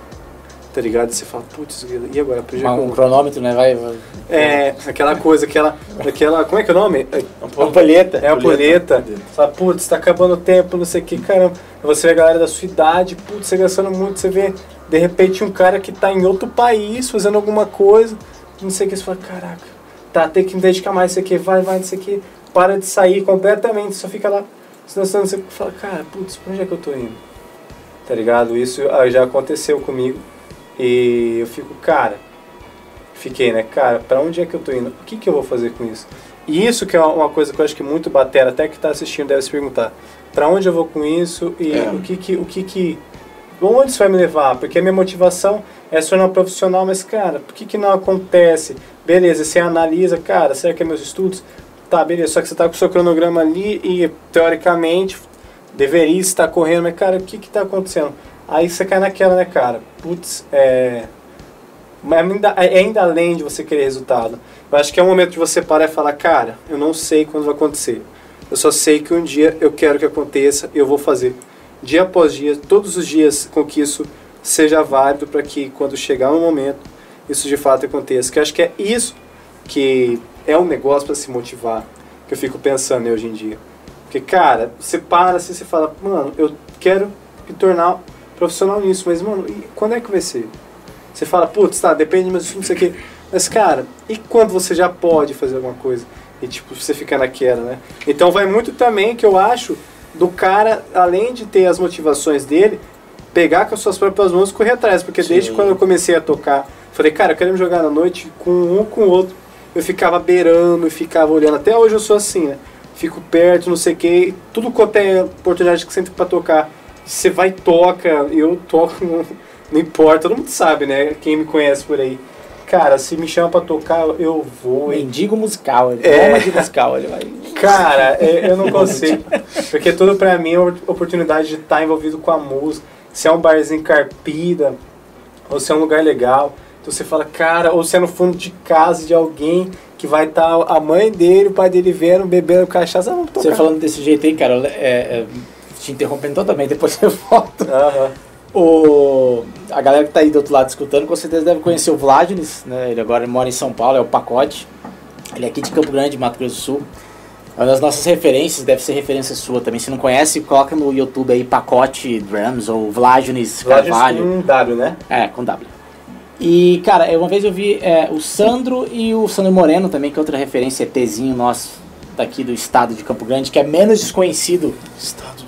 Tá ligado? E você fala, putz, e agora? Um conta. cronômetro, né? Vai. vai. É, aquela coisa, aquela, aquela, como é que é o nome? É, Ampulheta. é a poleta. Ampulheta. Você fala, putz, tá acabando o tempo, não sei o que, caramba. Aí Você vê a galera da sua idade, putz, você gastando muito, você vê, de repente, um cara que tá em outro país fazendo alguma coisa, não sei o que, você fala, caraca, tá, tem que me dedicar mais, não sei o que, vai, vai, não sei o que, para de sair completamente, só fica lá, senão você fala, cara, putz, pra onde é que eu tô indo? Tá ligado? Isso ah, já aconteceu comigo e eu fico, cara, fiquei, né, cara, pra onde é que eu tô indo? O que que eu vou fazer com isso? E isso que é uma coisa que eu acho que muito batera, até que tá assistindo deve se perguntar, pra onde eu vou com isso e É. o que que, o que que, onde isso vai me levar? Porque a minha motivação é se tornar um profissional, mas cara, por que que não acontece? Beleza, você analisa, cara, será que é meus estudos? Tá, beleza, só que você tá com o seu cronograma ali e teoricamente deveria estar correndo, mas cara, o que que tá acontecendo? Aí você cai naquela, né, cara? Putz, é. Mas ainda, é ainda além de você querer resultado. Eu acho que é um momento de você parar e falar, cara, eu não sei quando vai acontecer. Eu só sei que um dia eu quero que aconteça e eu vou fazer. Dia após dia, todos os dias, com que isso seja válido para que quando chegar um momento, isso de fato aconteça. Que acho que é isso que é um negócio para se motivar, que eu fico pensando né, hoje em dia. Porque, cara, você para assim, você fala, mano, eu quero me tornar profissional nisso, mas, mano, e quando é que vai ser? Você fala, putz, tá, depende, mas o quê. Mas, cara, e quando você já pode fazer alguma coisa? E, tipo, você fica naquela, né? Então vai muito também, que eu acho, do cara, além de ter as motivações dele, pegar com as suas próprias mãos e correr atrás. Porque desde Sim. quando eu comecei a tocar, falei, cara, eu quero me jogar na noite com um com o outro. Eu ficava beirando e ficava olhando. Até hoje eu sou assim, né? Fico perto, não sei o quê. Tudo quanto é oportunidade que você tem pra tocar, você vai e toca. Eu toco, não, *laughs* não importa. Todo mundo sabe, né? Quem me conhece por aí. Cara, se me chama pra tocar, eu vou. Mendigo musical, ele É. é. de musical, ele vai. Cara, *laughs* é- eu não consigo. Porque tudo pra mim é uma oportunidade de estar envolvido com a música. Se é um barzinho carpida, ou se é um lugar legal. Então você fala, cara, ou se é no fundo de casa de alguém que vai estar a mãe dele, o pai dele vendo, bebendo cachaça, ah, vamos tocar. Você falando desse jeito aí, cara, é, é, te interrompendo totalmente, depois você volta. Aham. O, a galera que tá aí do outro lado escutando, com certeza deve conhecer o Vladimir, né? Ele agora mora em São Paulo, é o Pacote. Ele é aqui de Campo Grande, Mato Grosso do Sul. É uma das nossas referências, deve ser referência sua também. Se não conhece, coloca no YouTube aí Pacote Drums ou Vladimir Carvalho. Um W, né? É, com W. E, cara, uma vez eu vi é, o Sandro e o Sandro Moreno também, que é outra referência, ETzinho nosso daqui do estado de Campo Grande, que é menos desconhecido. Estado.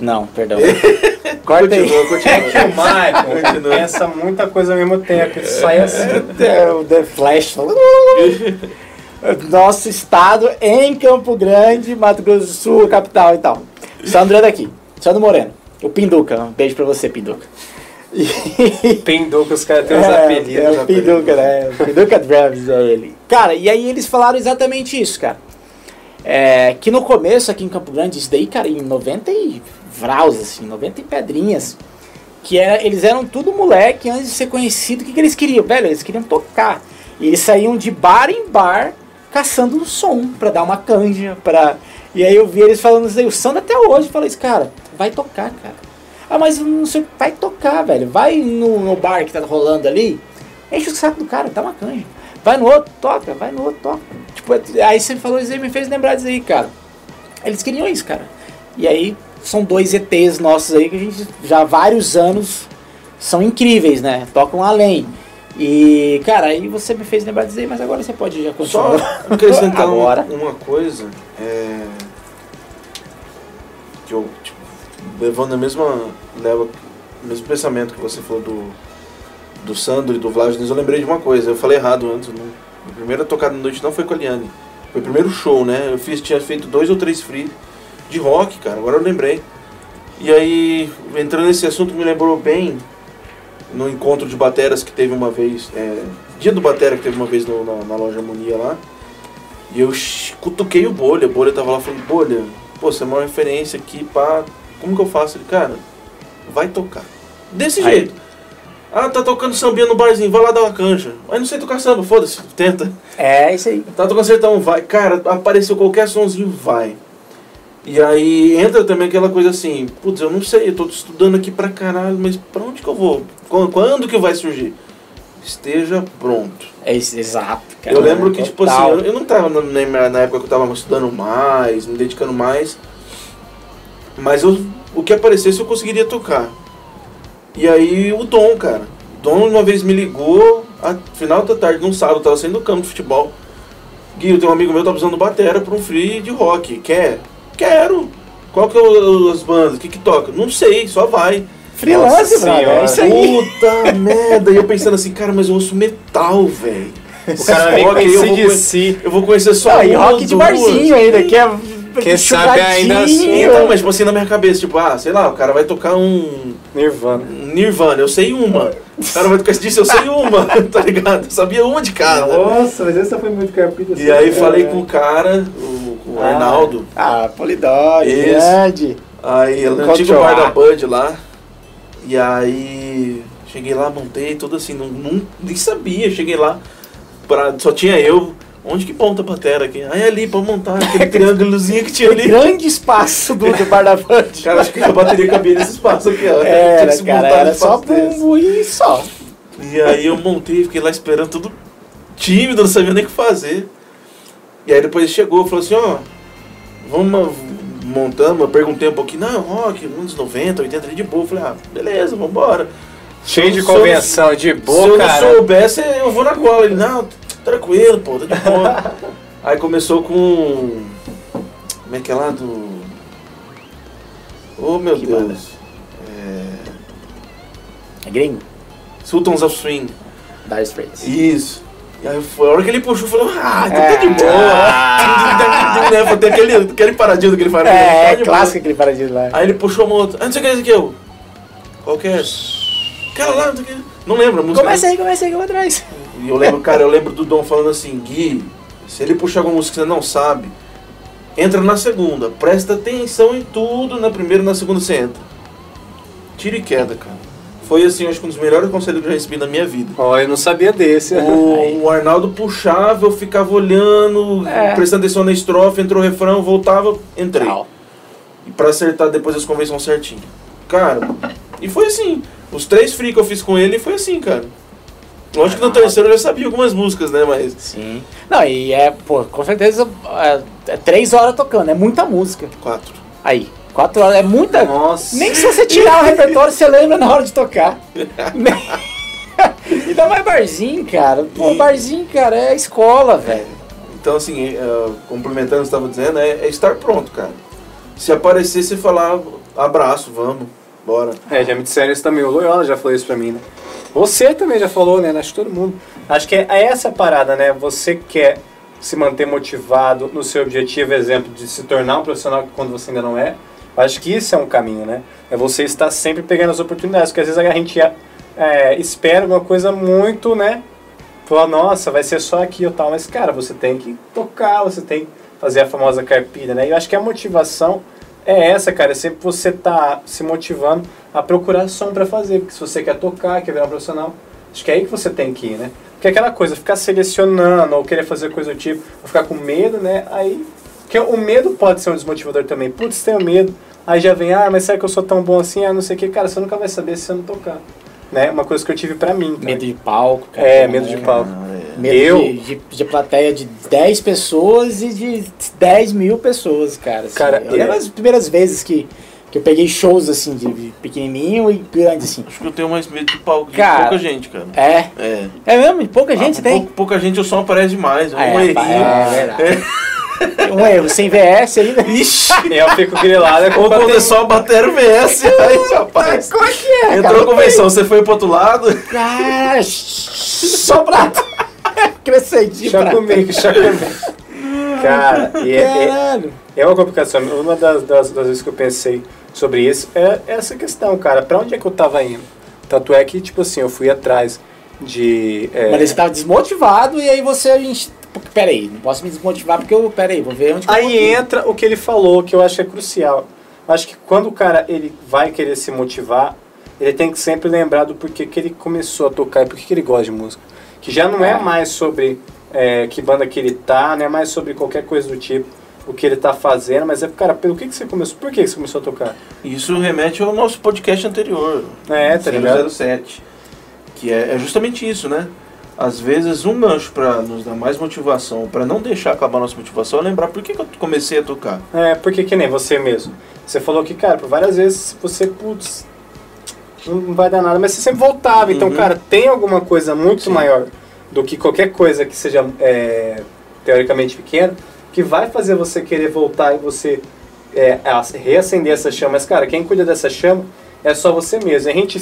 Não, perdão. *laughs* Corta aí. Continua, continua. É que o Michael *laughs* Continua. pensa muita coisa ao mesmo tempo. Ele sai assim. É, o The Flash. Nosso estado em Campo Grande, Mato Grosso do Sul, capital e tal. Sandro é daqui. Sandro Moreno. O Pinduca. Um beijo pra você, Pinduca. *laughs* E- que os caras têm uns É, apelidos. É o Pinduca, né? O Pinduca Drums é ele. Cara, e aí eles falaram exatamente isso, cara. É, que no começo aqui em Campo Grande, isso daí, cara, em 90 e vraus, assim, 90 e pedrinhas, que era, eles eram tudo moleque antes de ser conhecido. O que, que eles queriam? Velho, eles queriam tocar. E eles saíam de bar em bar caçando um som pra dar uma canja, pra... E aí eu vi eles falando isso aí, o Sandro até hoje fala isso, cara, vai tocar, cara. Ah, mas não sei, vai tocar, velho. Vai no, no bar que tá rolando ali, enche o saco do cara, dá uma canja. Vai no outro, toca, vai no outro, toca. Tipo, aí você falou isso aí, me fez lembrar disso aí, cara. Eles queriam isso, cara. E aí, são dois ETs nossos aí que a gente já há vários anos são incríveis, né? Tocam além. E, cara, aí você me fez lembrar aí, mas agora você pode já Só continuar. acrescentar uma, *laughs* Agora. uma coisa, é, que eu, tipo, levando a mesma, leva, o mesmo pensamento que você falou do, do Sandro e do Vladinis, eu lembrei de uma coisa, eu falei errado antes, não, a primeira tocada da noite não foi com a Liane, foi o primeiro show, né, eu fiz, tinha feito dois ou três free de rock, cara, agora eu lembrei. E aí, entrando nesse assunto, me lembrou bem no encontro de bateras que teve uma vez, é, dia do batera que teve uma vez no- na, na loja Harmonia lá. E eu cutuquei o Bolha, o Bolha tava lá, falei, Bolha, pô, você é uma referência aqui, pá, como que eu faço? Ele, cara, vai tocar. Desse Aí. jeito. Ah, tá tocando sambinha no barzinho, vai lá dar uma canja. Mas não sei tocar samba, foda-se, tenta. É, isso aí. Tá tocando sertão, vai. Cara, apareceu qualquer sonzinho, vai. E aí entra também aquela coisa assim, putz, eu não sei, eu tô estudando aqui pra caralho, mas pra onde que eu vou? Quando, quando que vai surgir? Esteja pronto. É isso, exato, cara. eu lembro que, tipo assim, eu, eu não tava na, na na época que eu tava estudando mais, me dedicando mais, mas eu, o que aparecesse eu conseguiria tocar. E aí o Dom, cara. O Dom uma vez me ligou, a final da tarde, num sábado, eu tava saindo do campo de futebol. Gui, eu tenho um amigo meu que tá precisando de batera pra um free de rock. Quer? Quero. Qual que é o- as bandas? O que que toca? Não sei, só vai. Freelance, brother, é isso aí. Puta *laughs* merda. E eu pensando assim, cara, mas eu ouço metal, velho. O cara vem Rock, eu vou conhecer de conhe- si. Eu vou conhecer só Ah, e rock de barzinho ainda, que é Quem sabe ainda assim, Então, mas tipo assim, na minha cabeça, tipo, ah, sei lá, o cara vai tocar um Nirvana. um Nirvana, eu sei uma. O cara vai tocar esse disco, eu sei uma, *laughs* tá ligado? Eu sabia uma de cada. Nossa, mas essa foi muito capita. E aí falei com o cara, o, o Ah. Arnaldo, Ah, Polidori, Isso. grande. aí no antigo bar da Bud lá. E aí cheguei lá, montei, tudo assim, não, não- nem sabia, cheguei lá, pra, só tinha eu. Onde que ponta a batera aqui? Aí ali pra montar aquele *laughs* triângulozinho que tinha ali. Grande espaço do, do bar da Band. Cara, acho que a bateria cabia nesse espaço aqui, ó. Tinha que Era, se cara, era só bumbo e só. E aí eu montei, fiquei lá esperando tudo tímido, não sabia nem o que fazer. E aí depois chegou e falou assim, ó, vamos montando, eu perguntei um pouquinho, não, rock, anos 90, 80 ali de boa. Eu falei, ah, beleza, vambora. Cheio de Se eu- convenção, de Se eu boa, não cara. soubesse, eu vou na cola. Ele, não, tranquilo, pô, tá de boa. *laughs* aí começou com. Como é que é lá do. Oh meu Que Deus. banda? É... É gringo? Sultans of Swing. Dire Straits. Isso. E aí foi a hora que ele puxou, falei, ah, então É. *laughs* tá de boa. né? Foi ter aquele, aquele paradinho que ele faz. É, tá é clássico aquele paradinho lá. Aí ele puxou uma outra. Ah, não sei o que é esse aqui, eu. Qual que é? Aquela lá, não sei o que. Não lembro a música. Começa aí, começa aí que eu vou atrás. E eu lembro, cara, eu lembro do Dom falando assim, Gui, se ele puxar alguma música que você não sabe, entra na segunda. Presta atenção em tudo, na primeira e na segunda você entra. Tira e queda, cara. Foi assim, acho que um dos melhores conselhos que eu já recebi na minha vida. Ó, eu não sabia desse. O, o Arnaldo puxava, eu ficava olhando, É. prestando atenção na estrofe, entrou o refrão, voltava, entrei. Tal. E pra acertar depois as convenções certinho. Cara, e foi assim. Os três free que eu fiz com ele foi assim, cara. Lógico que no terceiro eu já sabia algumas músicas, né? Mas. Sim. Não, e é, pô, com certeza é, é três horas tocando, é muita música. Quatro. Aí, quatro horas, é muita. Nossa. Nem se você tirar o repertório, você lembra na hora de tocar. Nem- *laughs* *laughs* Ainda mais barzinho, cara. Pô, barzinho, cara, é escola, velho. Então, assim, é, complementando o que você estava dizendo, é, é estar pronto, cara. Se aparecer, você falar abraço, vamos, bora. É, já me disseram isso também. O Loyola já falou isso pra mim, né? Você também já falou, né? Acho que todo mundo. Acho que é essa a parada, né? Você quer se manter motivado no seu objetivo, exemplo, de se tornar um profissional quando você ainda não é. Acho que isso é um caminho, né? É você estar sempre pegando as oportunidades, porque às vezes a gente é, espera alguma coisa muito, né? Falar, nossa, vai ser só aqui ou tal, mas cara, você tem que tocar, você tem que fazer a famosa carpida, né? E eu acho que a motivação é essa, cara, é sempre você tá se motivando a procurar som pra fazer, porque se você quer tocar, quer virar um profissional, Acho que é aí que você tem que ir, né? Porque aquela coisa, ficar selecionando ou querer fazer coisa do tipo, ou ficar com medo, né? Aí. Porque o medo pode ser um desmotivador também. Putz, tenho medo. Aí já vem, ah, mas será que eu sou tão bom assim? Ah, não sei o que. Cara, você nunca vai saber se você não tocar. Né? Uma coisa que eu tive pra mim. cara. Medo de palco, cara. É, medo de palco. Ah, é. Medo Eu- de, de, de plateia de 10 pessoas e de 10 mil pessoas, cara. assim. Cara, eu lembro é- as primeiras vezes que, que eu peguei shows assim, de de pequenininho e grande, assim. Acho que eu tenho mais medo de palco de Cara, pouca gente, cara. É. É. É mesmo? E pouca gente Ah, tem. pou- Pouca gente, o som aparece demais. É um Ah, é, errinho. é verdade. Um erro, sem VS ainda. Ixi! Eu fico grilado. é Ou quando bater- é só bater VS, aí rapaz. Como é que é, Entrou a convenção, você foi pro outro lado? Cara, só prato. Crescendinho Já prato. comi, já comi. Cara, e é, é, é uma complicação. Uma das, das, das vezes que eu pensei sobre isso é essa questão, cara. Pra onde é que eu tava indo? Tanto é que, tipo assim, eu fui atrás de. é, Mas você tava desmotivado e aí você. Peraí, não posso me desmotivar porque eu. Peraí, vou ver onde que eu vou Aí entra o que ele falou, que eu acho que é crucial. Eu acho que quando o cara ele vai querer se motivar, ele tem que sempre lembrar do porquê que ele começou a tocar e porquê que ele gosta de música. Que já não é É. mais sobre é, que banda que ele tá, não é mais sobre qualquer coisa do tipo, o que ele tá fazendo, mas é, cara, pelo que, que você começou? Por que que você começou a tocar? Isso remete ao nosso podcast anterior. É, tá ligado? 007. Que é, é justamente isso, né? Às vezes um gancho pra nos dar mais motivação, pra não deixar acabar a nossa motivação, é lembrar por que, que eu comecei a tocar. É, porque que nem você mesmo. Você falou que, cara, por várias vezes você, putz, não vai dar nada, mas você sempre voltava. Então, Uhum. cara, tem alguma coisa muito Sim. maior do que qualquer coisa que seja é, teoricamente pequena, que vai fazer você querer voltar e você é, a- reacender essa chama. Mas, cara, quem cuida dessa chama é só você mesmo. A gente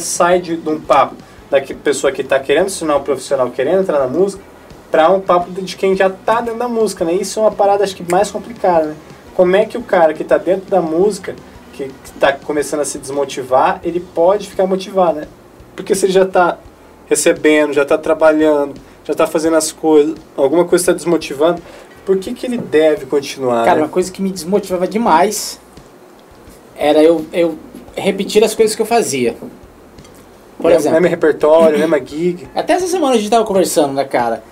sai de, de um papo da que- pessoa que está querendo se tornar um profissional, querendo entrar na música, para um papo de quem já tá dentro da música, né? Isso é uma parada acho que mais complicada, né? Como é que o cara que tá dentro da música, que tá começando a se desmotivar, ele pode ficar motivado, né? Porque se ele já tá recebendo, já tá trabalhando, já tá fazendo as coisas, alguma coisa está desmotivando, por que que ele deve continuar? Cara, né? uma coisa que me desmotivava demais era eu, eu repetir as coisas que eu fazia. Por Mesmo- exemplo, Mesmo repertório, mesma gig. *clears throat* até essa semana a gente tava conversando, né, cara?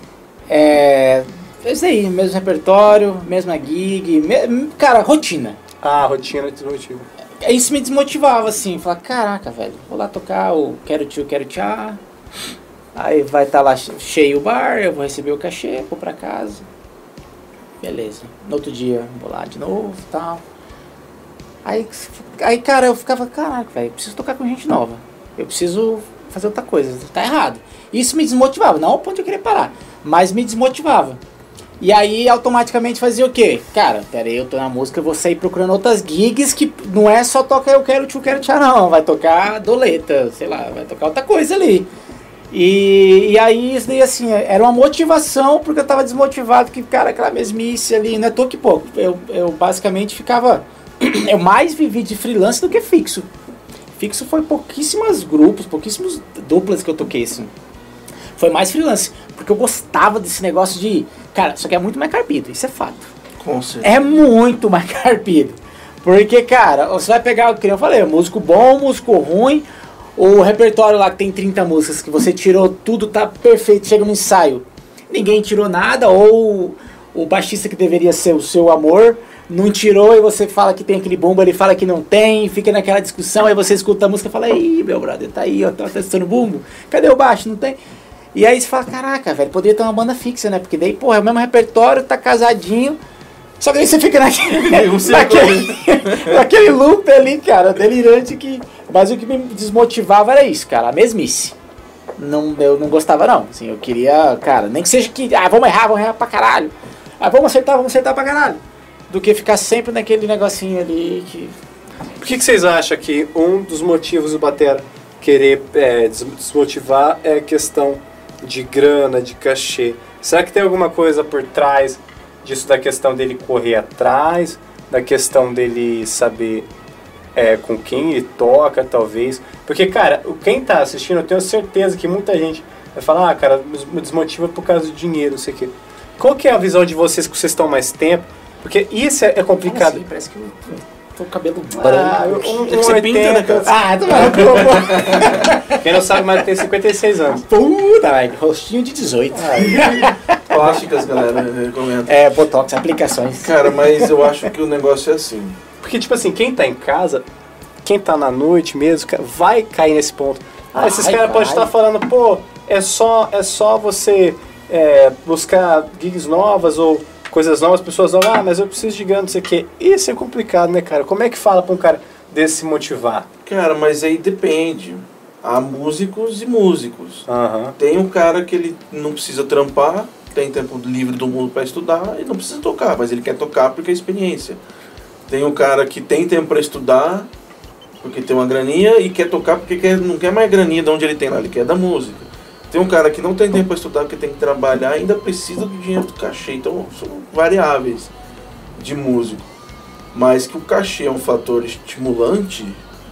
É. é Isso aí, mesmo repertório, mesma gig, me- cara, rotina. Ah, rotina de rotina. Isso me desmotivava, assim, falar, caraca, velho, vou lá tocar o Quero Tio, Quero Tchá. Aí vai estar lá che- cheio o bar, eu vou receber o cachê, vou pra casa. Beleza. No outro dia, vou lá de novo e tal. Aí, aí, cara, eu ficava, caraca, velho, preciso tocar com gente nova. Eu preciso fazer outra coisa, tá errado. Isso me desmotivava, não ao ponto de eu querer parar, mas me desmotivava. E aí automaticamente fazia o quê? Cara, pera aí, eu tô na música, eu vou sair procurando outras gigs que não é só tocar eu quero tio, quero tchau, não. Vai tocar doleta, sei lá, vai tocar outra coisa ali. E, e aí isso daí assim, era uma motivação, porque eu tava desmotivado, que, cara, aquela mesmice ali, não é tô que pouco. Eu, eu basicamente ficava. *clears throat* Eu mais vivi de freelance do que fixo. Fixo foi pouquíssimas grupos, pouquíssimos duplas que eu toquei, assim. Foi mais freelance, porque eu gostava desse negócio de. Cara, só que é muito mais carpido, isso é fato. Com certeza. É muito mais *laughs* carpido. Porque, cara, você vai pegar, como eu falei, músico bom, músico ruim, o repertório lá que tem 30 músicas, que você tirou tudo, tá perfeito, chega no ensaio. Ninguém tirou nada, ou o baixista que deveria ser o seu amor, não tirou, e você fala que tem aquele bumbo, ele fala que não tem, fica naquela discussão, aí você escuta a música e fala, ih, meu brother, tá aí, ó, tá testando bumbo, cadê o baixo? Não tem. E aí você fala, caraca, velho, poderia ter uma banda fixa, né? Porque daí, porra, é o mesmo repertório, tá casadinho. Só que daí você fica *laughs* *laughs* naquele, naquele, *laughs* naquele loop ali, cara, delirante que. Mas o que me desmotivava era isso, cara, a mesmice. Não, eu não gostava, não. Assim, eu queria, cara, nem que seja que. Ah, vamos errar, vamos errar pra caralho. Ah, vamos acertar, vamos acertar pra caralho. Do que ficar sempre naquele negocinho ali que. Por que, que vocês acham que um dos motivos do Batera querer é, des- desmotivar é a questão de grana, de cachê? Será que tem alguma coisa por trás disso da questão dele correr atrás, da questão dele saber é, com quem ele toca, talvez? Porque, cara, quem tá assistindo, eu tenho certeza que muita gente vai falar, ah, cara, me desmotiva por causa do dinheiro, não sei o quê. Qual que é a visão de vocês que vocês estão mais tempo? Porque isso é, é complicado. Assim, parece que eu tô com o cabelo Ah, branco. um, É você pinta, né, cara? Ah, tô maluco. *laughs* Quem não sabe, Maicon tem 56 anos. Puta, velho, rostinho de 18. *laughs* Plásticas, galera, eu recomendo. É, Botox, aplicações. Cara, mas eu acho que o negócio é assim. Porque, tipo assim, quem tá em casa, quem tá na noite mesmo, vai cair nesse ponto. Ah, esses caras podem estar falando, pô, é só, é só você é, buscar gigs novas ou coisas novas, pessoas novas, ah, mas eu preciso de grana, não sei o quê. Isso é complicado, né, cara? Como é que fala pra um cara desse se motivar? Cara, mas aí depende. Há músicos e músicos. Aham. Tem um cara que ele não precisa trampar, tem tempo livre do mundo para estudar e não precisa tocar, mas ele quer tocar porque é experiência. Tem um cara que tem tempo para estudar, porque tem uma graninha e quer tocar porque quer, não quer mais graninha de onde ele tem lá, ele quer da música. Tem um cara que não tem tempo para estudar porque tem que trabalhar ainda precisa do dinheiro do cachê. Então são variáveis de músico. Mas que o cachê é um fator estimulante,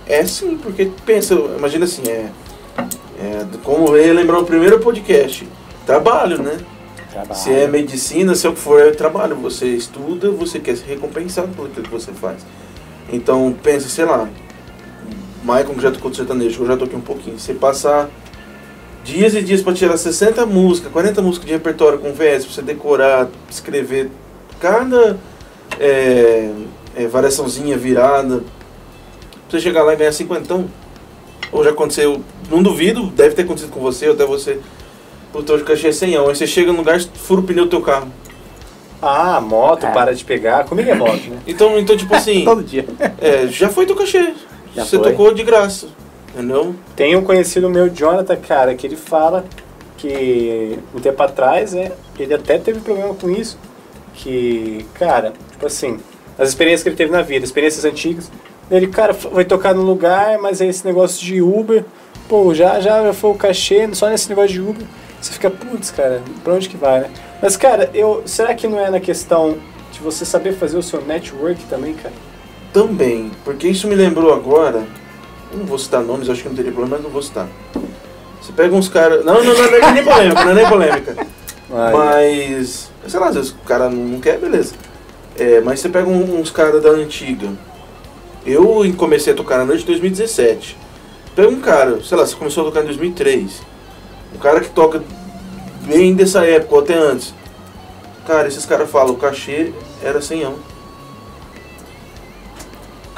é sim, porque pensa, imagina assim, é, é como ele lembrou o primeiro podcast, trabalho, né? Trabalho. Se é medicina, se é o que for, é trabalho. Você estuda, você quer ser recompensado pelo aquilo que você faz. Então, pensa, sei lá, Michael que já tocou de sertanejo, eu já toquei um pouquinho. Você passar dias e dias para tirar 60 músicas, 40 músicas de repertório com VS, pra você decorar, escrever cada é, é, variaçãozinha virada, pra você chegar lá e ganhar cinquentão. Ou já aconteceu, não duvido, deve ter acontecido com você, ou até você. Puta, hoje cachê é 100 Aí você chega no lugar, fura o pneu do teu carro. Ah, moto, É. para de pegar. Comigo é moto, né? Então, então tipo *laughs* assim, Todo dia. é, já foi teu cachê. Já você foi. tocou de graça. Tem um conhecido meu, Jonathan, cara, que ele fala que um tempo atrás, né, ele até teve problema com isso. Que, cara, tipo assim, as experiências que ele teve na vida, experiências antigas, ele, cara, vai tocar num lugar, mas aí esse negócio de Uber, pô, já, já, já foi o cachê, só nesse negócio de Uber, você fica, putz, cara, pra onde que vai, né? Mas, cara, eu, será que não é na questão de você saber fazer o seu network também, cara? Também, porque isso me lembrou agora. Não vou citar nomes, acho que não teria problema, mas não vou citar. Você pega uns caras. Não, não, não, não é nem polêmica, não é nem polêmica. Mas. Sei lá, às vezes o cara não quer, beleza. É, mas você pega uns caras da antiga. Eu comecei a tocar na noite em 2017. Pega um cara, sei lá, você começou a tocar em 2003. Um cara que toca bem dessa época, ou até antes. Cara, esses caras falam, o cachê era 100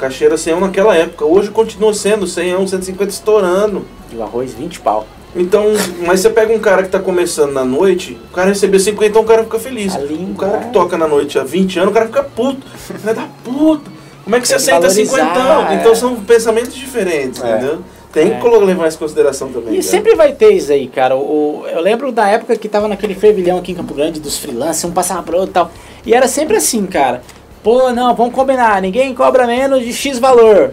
Cachê era 100 naquela época. Hoje continua sendo 100, 150 estourando. E o arroz, 20 pau. Então, mas você pega um cara que tá começando na noite, o cara receber 50, então o cara fica feliz. O cara né? que toca na noite há 20 anos, o cara fica puto. Filha da puta. Como é que você Tem que aceita valorizar, 50? é. Então são pensamentos diferentes, É. entendeu? Tem É. que levar isso em consideração também. E cara. sempre vai ter isso aí, cara. O, eu lembro da época que tava naquele fervilhão aqui em Campo Grande dos freelancers, um passava pro outro e tal. E era sempre assim, cara. Pô, não, vamos combinar, ninguém cobra menos de X valor.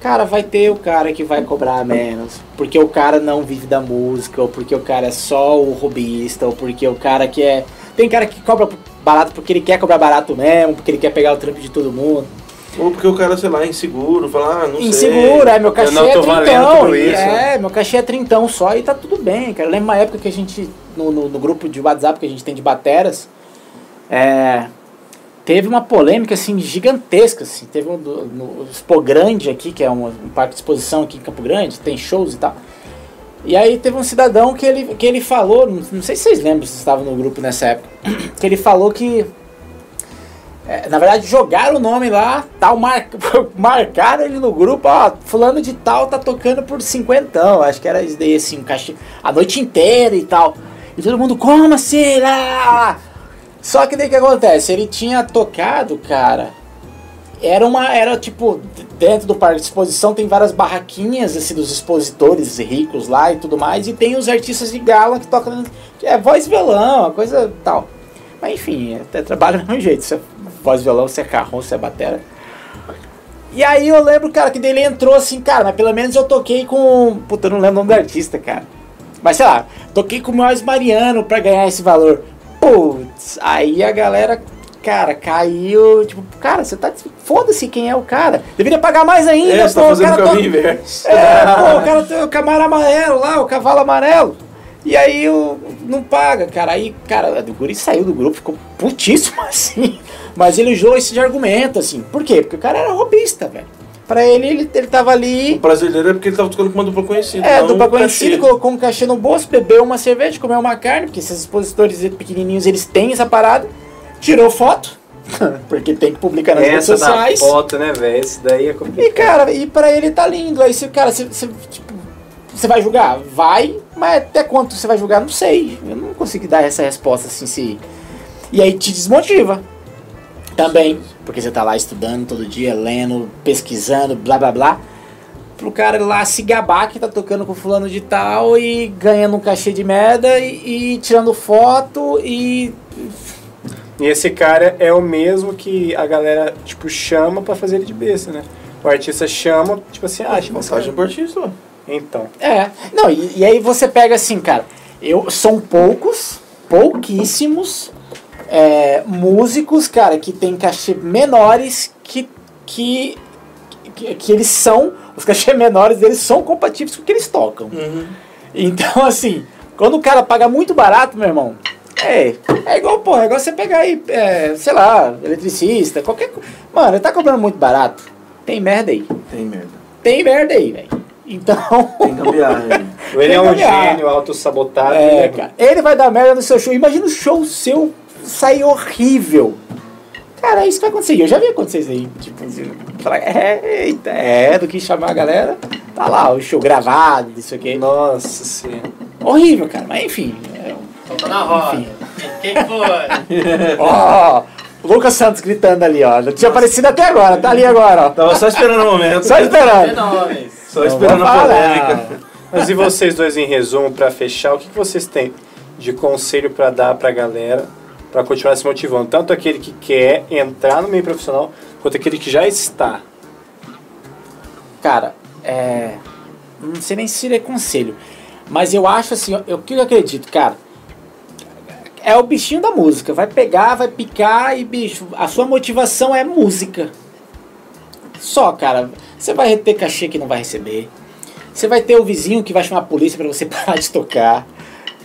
Cara, vai ter o cara que vai cobrar menos. Porque o cara não vive da música, ou porque o cara é só o robista, ou porque o cara que é. Tem cara que cobra barato porque ele quer cobrar barato mesmo, porque ele quer pegar o trampo de todo mundo. Ou porque o cara, sei lá, é inseguro, fala, ah, não sei. Inseguro, é, meu cachê não é trintão. É, meu cachê é trintão só e tá tudo bem, cara. Eu lembro uma época que a gente, no, no, no grupo de WhatsApp que a gente tem de bateras, é, teve uma polêmica, assim, gigantesca, assim. Teve um do, no Expo Grande aqui, que é um, um parque de exposição aqui em Campo Grande, tem shows e tal. E aí teve um cidadão que ele, que ele falou, não, não sei se vocês lembram se estavam no grupo nessa época, *clears throat* que ele falou que é, na verdade, jogaram o nome lá, tal, mar... *laughs* marcaram ele no grupo, ó, fulano de tal tá tocando por cinquentão, acho que era isso daí, assim, um cachê, a noite inteira e tal. E todo mundo, como assim? Lá, lá, lá?" Só que daí que acontece? Ele tinha tocado, cara, era uma, era tipo, dentro do parque de exposição tem várias barraquinhas, assim, dos expositores ricos lá e tudo mais, e tem os artistas de gala que tocam, é voz violão, coisa tal. Mas enfim, até trabalho *laughs* do mesmo jeito. Se é voz violão, se é carrão, se é batera. E aí eu lembro, cara, que dele entrou assim, cara, mas pelo menos eu toquei com. Puta, eu não lembro o nome do artista, cara. Mas sei lá, toquei com o Mois Mariano pra ganhar esse valor. Putz, aí a galera, cara, caiu. Tipo, cara, você tá. Foda-se quem é o cara. Deveria pagar mais ainda, É, tá pô, o fazendo o cara caminho inverso. é, *laughs* pô, o cara tem o camaro amarelo lá, o cavalo amarelo. E aí o, não paga, cara. Aí, cara, o Guri saiu do grupo, ficou putíssimo *laughs* assim. Mas ele usou esse de argumento, assim. Por quê? Porque o cara era robista, velho. Pra ele, ele, ele tava ali. O dele é porque ele tava tocando com uma dupla conhecida. É, dupla conhecida, colocou um cachê no bolso, bebeu uma cerveja, comeu uma carne, porque esses expositores pequenininhos, eles têm essa parada. Tirou foto, *laughs* porque tem que publicar nas redes Essa sociais. foto, né, velho? Isso daí é complicado. E, cara, e pra ele tá lindo. Aí, você, cara, você, você, tipo, você vai julgar? Vai, mas até quanto você vai julgar? Não sei. Eu não consigo dar essa resposta assim, se... E aí te desmotiva. Também, porque você tá lá estudando todo dia, lendo, pesquisando, blá blá blá. Pro cara lá se gabar que tá tocando com fulano de tal e ganhando um cachê de merda e, e tirando foto e. E esse cara é o mesmo que a galera, tipo, chama pra fazer ele de besta, né? O artista chama, tipo assim, ah, chama. Vantagem pro artista. Então. É. Não, e, e aí você pega assim, cara. Eu, são poucos, pouquíssimos é, músicos, cara, que tem cachê menores que, que, que, que eles são, os *laughs* cachê menores deles são compatíveis com o que eles tocam. Uhum. Então, assim, quando o cara paga muito barato, meu irmão, é, é igual, porra, é igual você pegar aí, é, sei lá, eletricista, qualquer coisa. Mano, ele tá cobrando muito barato. Tem merda aí. Tem merda. Tem merda aí, velho. Então. Tem gambiarra. *laughs* Ele é um gênio, autossabotado. É, né? cara. Ele vai dar merda no seu show. Imagina o show seu sair horrível. Cara, isso vai acontecer. Eu já vi acontecer isso aí. Tipo, falar, é, eita, é, do que chamar a galera. Tá lá, o show gravado, isso aqui. Nossa senhora. Horrível, cara. Mas enfim. É, Tô na roda. Enfim. Quem que foi? *laughs* ó, o Lucas Santos gritando ali, ó. Não tinha aparecido até agora, tá ali agora, ó. Tava só esperando o momento. Só esperando. Só esperando a polêmica. Mas e vocês dois, em resumo, pra fechar, o que que vocês têm de conselho pra dar pra galera pra continuar se motivando? Tanto aquele que quer entrar no meio profissional, quanto aquele que já está. Cara, é. Não sei nem se seria conselho. Mas eu acho assim, eu- que eu acredito, cara? É o bichinho da música. Vai pegar, vai picar e, bicho, a sua motivação é música. Só, cara. Você vai ter cachê que não vai receber. Você vai ter o vizinho que vai chamar a polícia pra você *laughs* parar de tocar.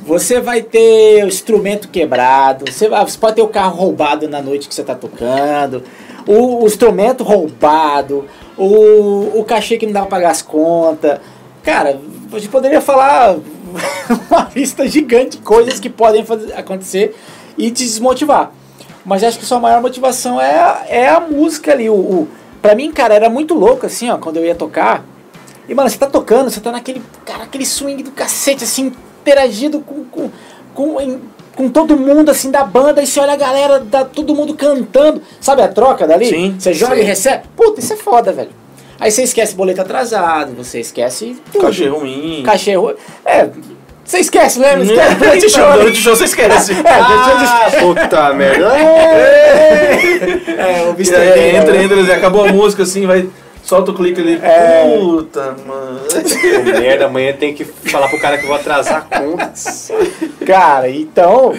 Você vai ter o instrumento quebrado. Você, você pode ter o carro roubado na noite que você tá tocando. O, o instrumento roubado. O, o cachê que não dá pra pagar as contas. Cara, gente poderia falar *laughs* uma lista gigante de coisas que podem fazer, acontecer e te desmotivar. Mas acho que sua maior motivação é, a- é a música ali. O, o, pra mim, cara, era muito louco assim, ó, quando eu ia tocar. E, mano, você tá tocando, você tá naquele, cara, aquele swing do cacete, assim, interagindo com, com, com, em- com todo mundo, assim, da banda, e você olha a galera, tá todo mundo cantando. Sabe a troca dali? Sim, Você joga sim. e recebe. Puta, isso é foda, velho. Aí você esquece boleto atrasado, você esquece tudo. Cachê ruim. Cachê ruim. É, você esquece, lembra? Esquece durante o show. Durante o show você esquece. *laughs* É, Ah, puta merda. *laughs* É, o E Mr. aí, Day, entra, né? entra, acabou a música assim, vai. Solta o clique ali. É. Puta, mano. Pô, merda, amanhã tem que falar pro cara que eu vou atrasar a conta. Cara, então.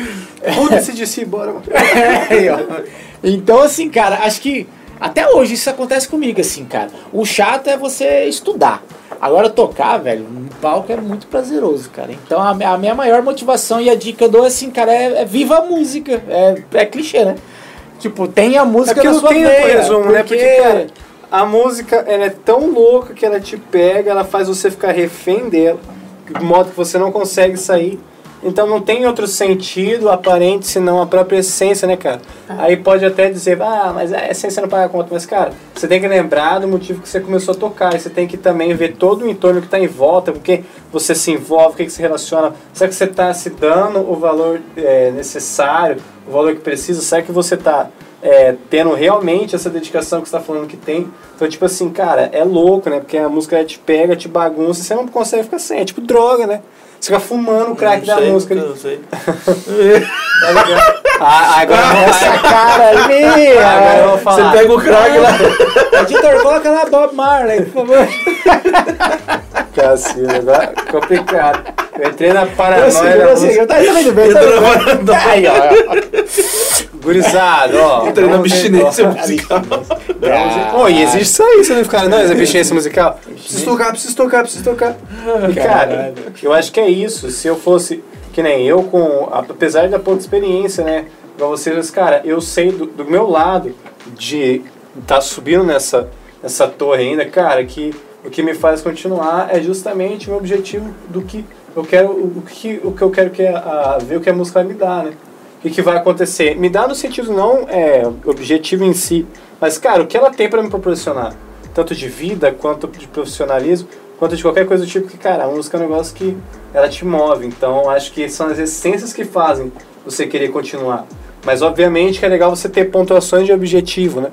Foda-se de si, bora. *laughs* ó. então, assim, cara, acho que até hoje isso acontece comigo, assim, cara. O chato é você estudar. Agora, tocar, velho, no palco é muito prazeroso, cara. Então, a, a minha maior motivação e a dica que eu dou, assim, cara, é, é viva a música. É, é clichê, né? Tipo, tem a É música porque na não sua veia, resumo, né? porque- Porque, cara, a música ela é tão louca que ela te pega, ela faz você ficar refém dela, de modo que você não consegue sair. Então não tem outro sentido aparente senão a própria essência, né, cara? Aí pode até dizer, ah, mas a essência não paga a conta. Mas, cara, você tem que lembrar do motivo que você começou a tocar. E você tem que também ver todo o entorno que está em volta, porque você se envolve, o que, que se relaciona. Será que você está se dando o valor é, necessário, o valor que precisa? Será que você está é, tendo realmente essa dedicação que você está falando que tem? Então, tipo assim, cara, é louco, né? Porque a música te pega, te bagunça, e você não consegue ficar sem. É tipo droga, né? Você fica fumando o crack da sei, música. ali. Não sei. Tá ligado? Ah, agora vou Essa cara ali! Agora eu vou *laughs* falar. Você pega o crack lá. Editor, coloca lá Bob Marley, por favor. Cacilda, *laughs* agora é complicado. Eu entrei na Eu sei, paranoia eu sei, música. eu tá bem, tá Entrou na indo bem. Aí, ó. Gurizado, ó. Entrei na ver, abstinência musical. Ah, Pô, e existe isso aí, você não ficar, não, é abstinência musical. Preciso tocar, preciso tocar, preciso tocar. E, cara, eu acho que é isso. Se eu fosse, que nem eu, com apesar da pouca experiência, né? Pra vocês, cara, eu sei do, do meu lado de estar subindo nessa, nessa torre ainda, cara, que o que me faz continuar é justamente o meu objetivo do que eu quero, o que, o que eu quero que é a, ver o que a música me dar, né? O que, que vai acontecer? Me dá no sentido não é objetivo em si, mas, cara, o que ela tem para me proporcionar? Tanto de vida, quanto de profissionalismo, quanto de qualquer coisa do tipo que, cara, a música é um negócio que ela te move. Então, acho que são as essências que fazem você querer continuar. Mas, obviamente, que é legal você ter pontuações de objetivo, né?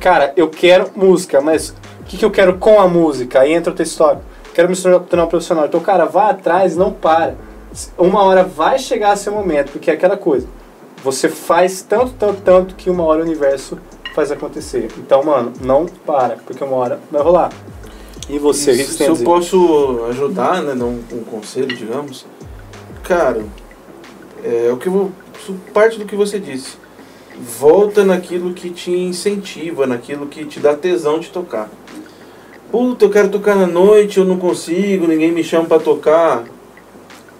Cara, eu quero música, mas o que, que eu quero com a música? Aí entra outra história. Quero me tornar um profissional. Então, cara, vá atrás, não para. Uma hora vai chegar seu momento, porque é aquela coisa. Você faz tanto, tanto, tanto que uma hora o universo faz acontecer. Então, mano, não para, porque uma hora vai rolar. E você, que se, eu posso ajudar, né, dar um, um conselho, digamos, cara, é o que vou, parte do que você disse. Volta naquilo que te incentiva, naquilo que te dá tesão de tocar. Puta, eu quero tocar na noite, eu não consigo, ninguém me chama pra tocar.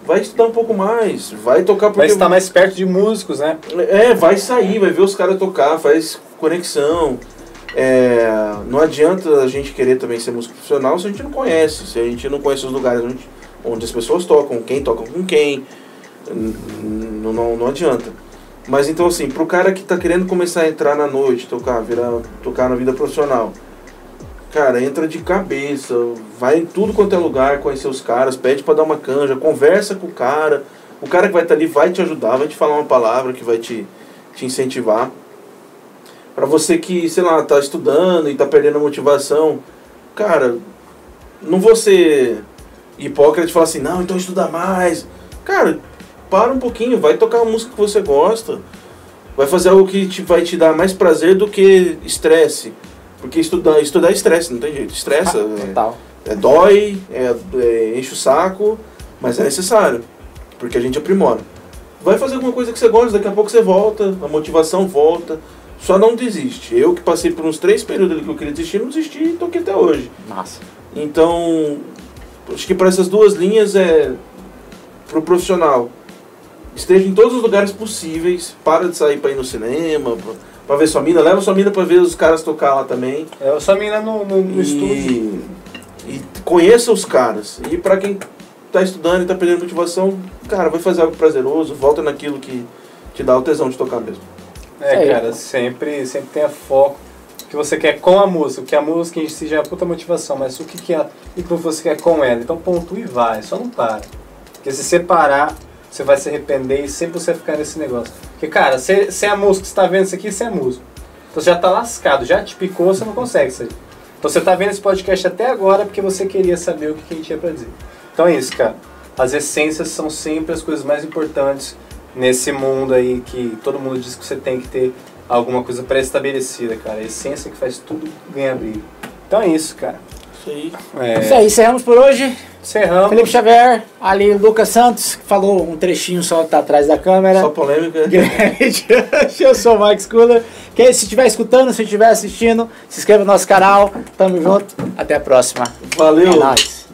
Vai estudar um pouco mais, vai tocar porque Vai estar mais perto de músicos, né? é, vai sair, vai ver os caras tocar, faz conexão. É, não adianta a gente querer também ser músico profissional se a gente não conhece, se a gente não conhece os lugares onde, onde as pessoas tocam, quem toca com quem. N- n- Não, não adianta. Mas então assim, pro cara que tá querendo começar a entrar na noite, tocar, virar, tocar na vida profissional, cara, entra de cabeça, vai em tudo quanto é lugar, conhecer os caras, pede pra dar uma canja, conversa com o cara. O cara que vai estar ali vai te ajudar, vai te falar uma palavra que vai te, te incentivar. Pra você que, sei lá, tá estudando e tá perdendo a motivação, cara, não vou ser hipócrita e falar assim, não, então estuda mais. Cara, para um pouquinho, vai tocar uma música que você gosta. Vai fazer algo que te, vai te dar mais prazer do que estresse. Porque estudar, estudar é estresse, não tem jeito. Estressa, é, Total. é dói, é, é, enche o saco, mas é necessário. Porque a gente aprimora. Vai fazer alguma coisa que você gosta, daqui a pouco você volta, a motivação volta. Só não desiste. Eu que passei por uns três períodos ali que eu queria desistir, não desisti e tô aqui até hoje. Massa. Então, acho que para essas duas linhas é pro profissional. Esteja em todos os lugares possíveis, para de sair para ir no cinema, pra, pra ver sua mina, leva sua mina para ver os caras tocar lá também. Eu sou a menina no, no, no estúdio. E, e conheça os caras. E para quem tá estudando e tá perdendo motivação, cara, vai fazer algo prazeroso, volta naquilo que te dá o tesão de tocar mesmo. É, aí. cara, sempre, sempre tenha foco que você quer com a música, que a música em si já é puta motivação, mas o que, que, é, o que você quer com ela. Então pontua e vai, só não para. Porque se você parar, você vai se arrepender e sempre você vai ficar nesse negócio. Porque, cara, se, se é a música, você tá vendo isso aqui, você é músico. Então você já tá lascado, já te picou, você não consegue sair. Então você tá vendo esse podcast até agora porque você queria saber o que, que a gente tinha pra dizer. Então é isso, cara. As essências são sempre as coisas mais importantes nesse mundo aí que todo mundo diz que você tem que ter alguma coisa pré-estabelecida, cara. A essência que faz tudo ganhar brilho. Então é isso, cara. Isso aí. É, Isso aí, encerramos por hoje. encerramos. Felipe Xavier, ali o Lucas Santos, que falou um trechinho só que tá atrás da câmera. Só polêmica. *laughs* Grande. *laughs* Eu sou o Mike Sculler. Quem se estiver escutando, se estiver assistindo, se inscreva no nosso canal. Tamo junto. Até a próxima. Valeu. É nóis.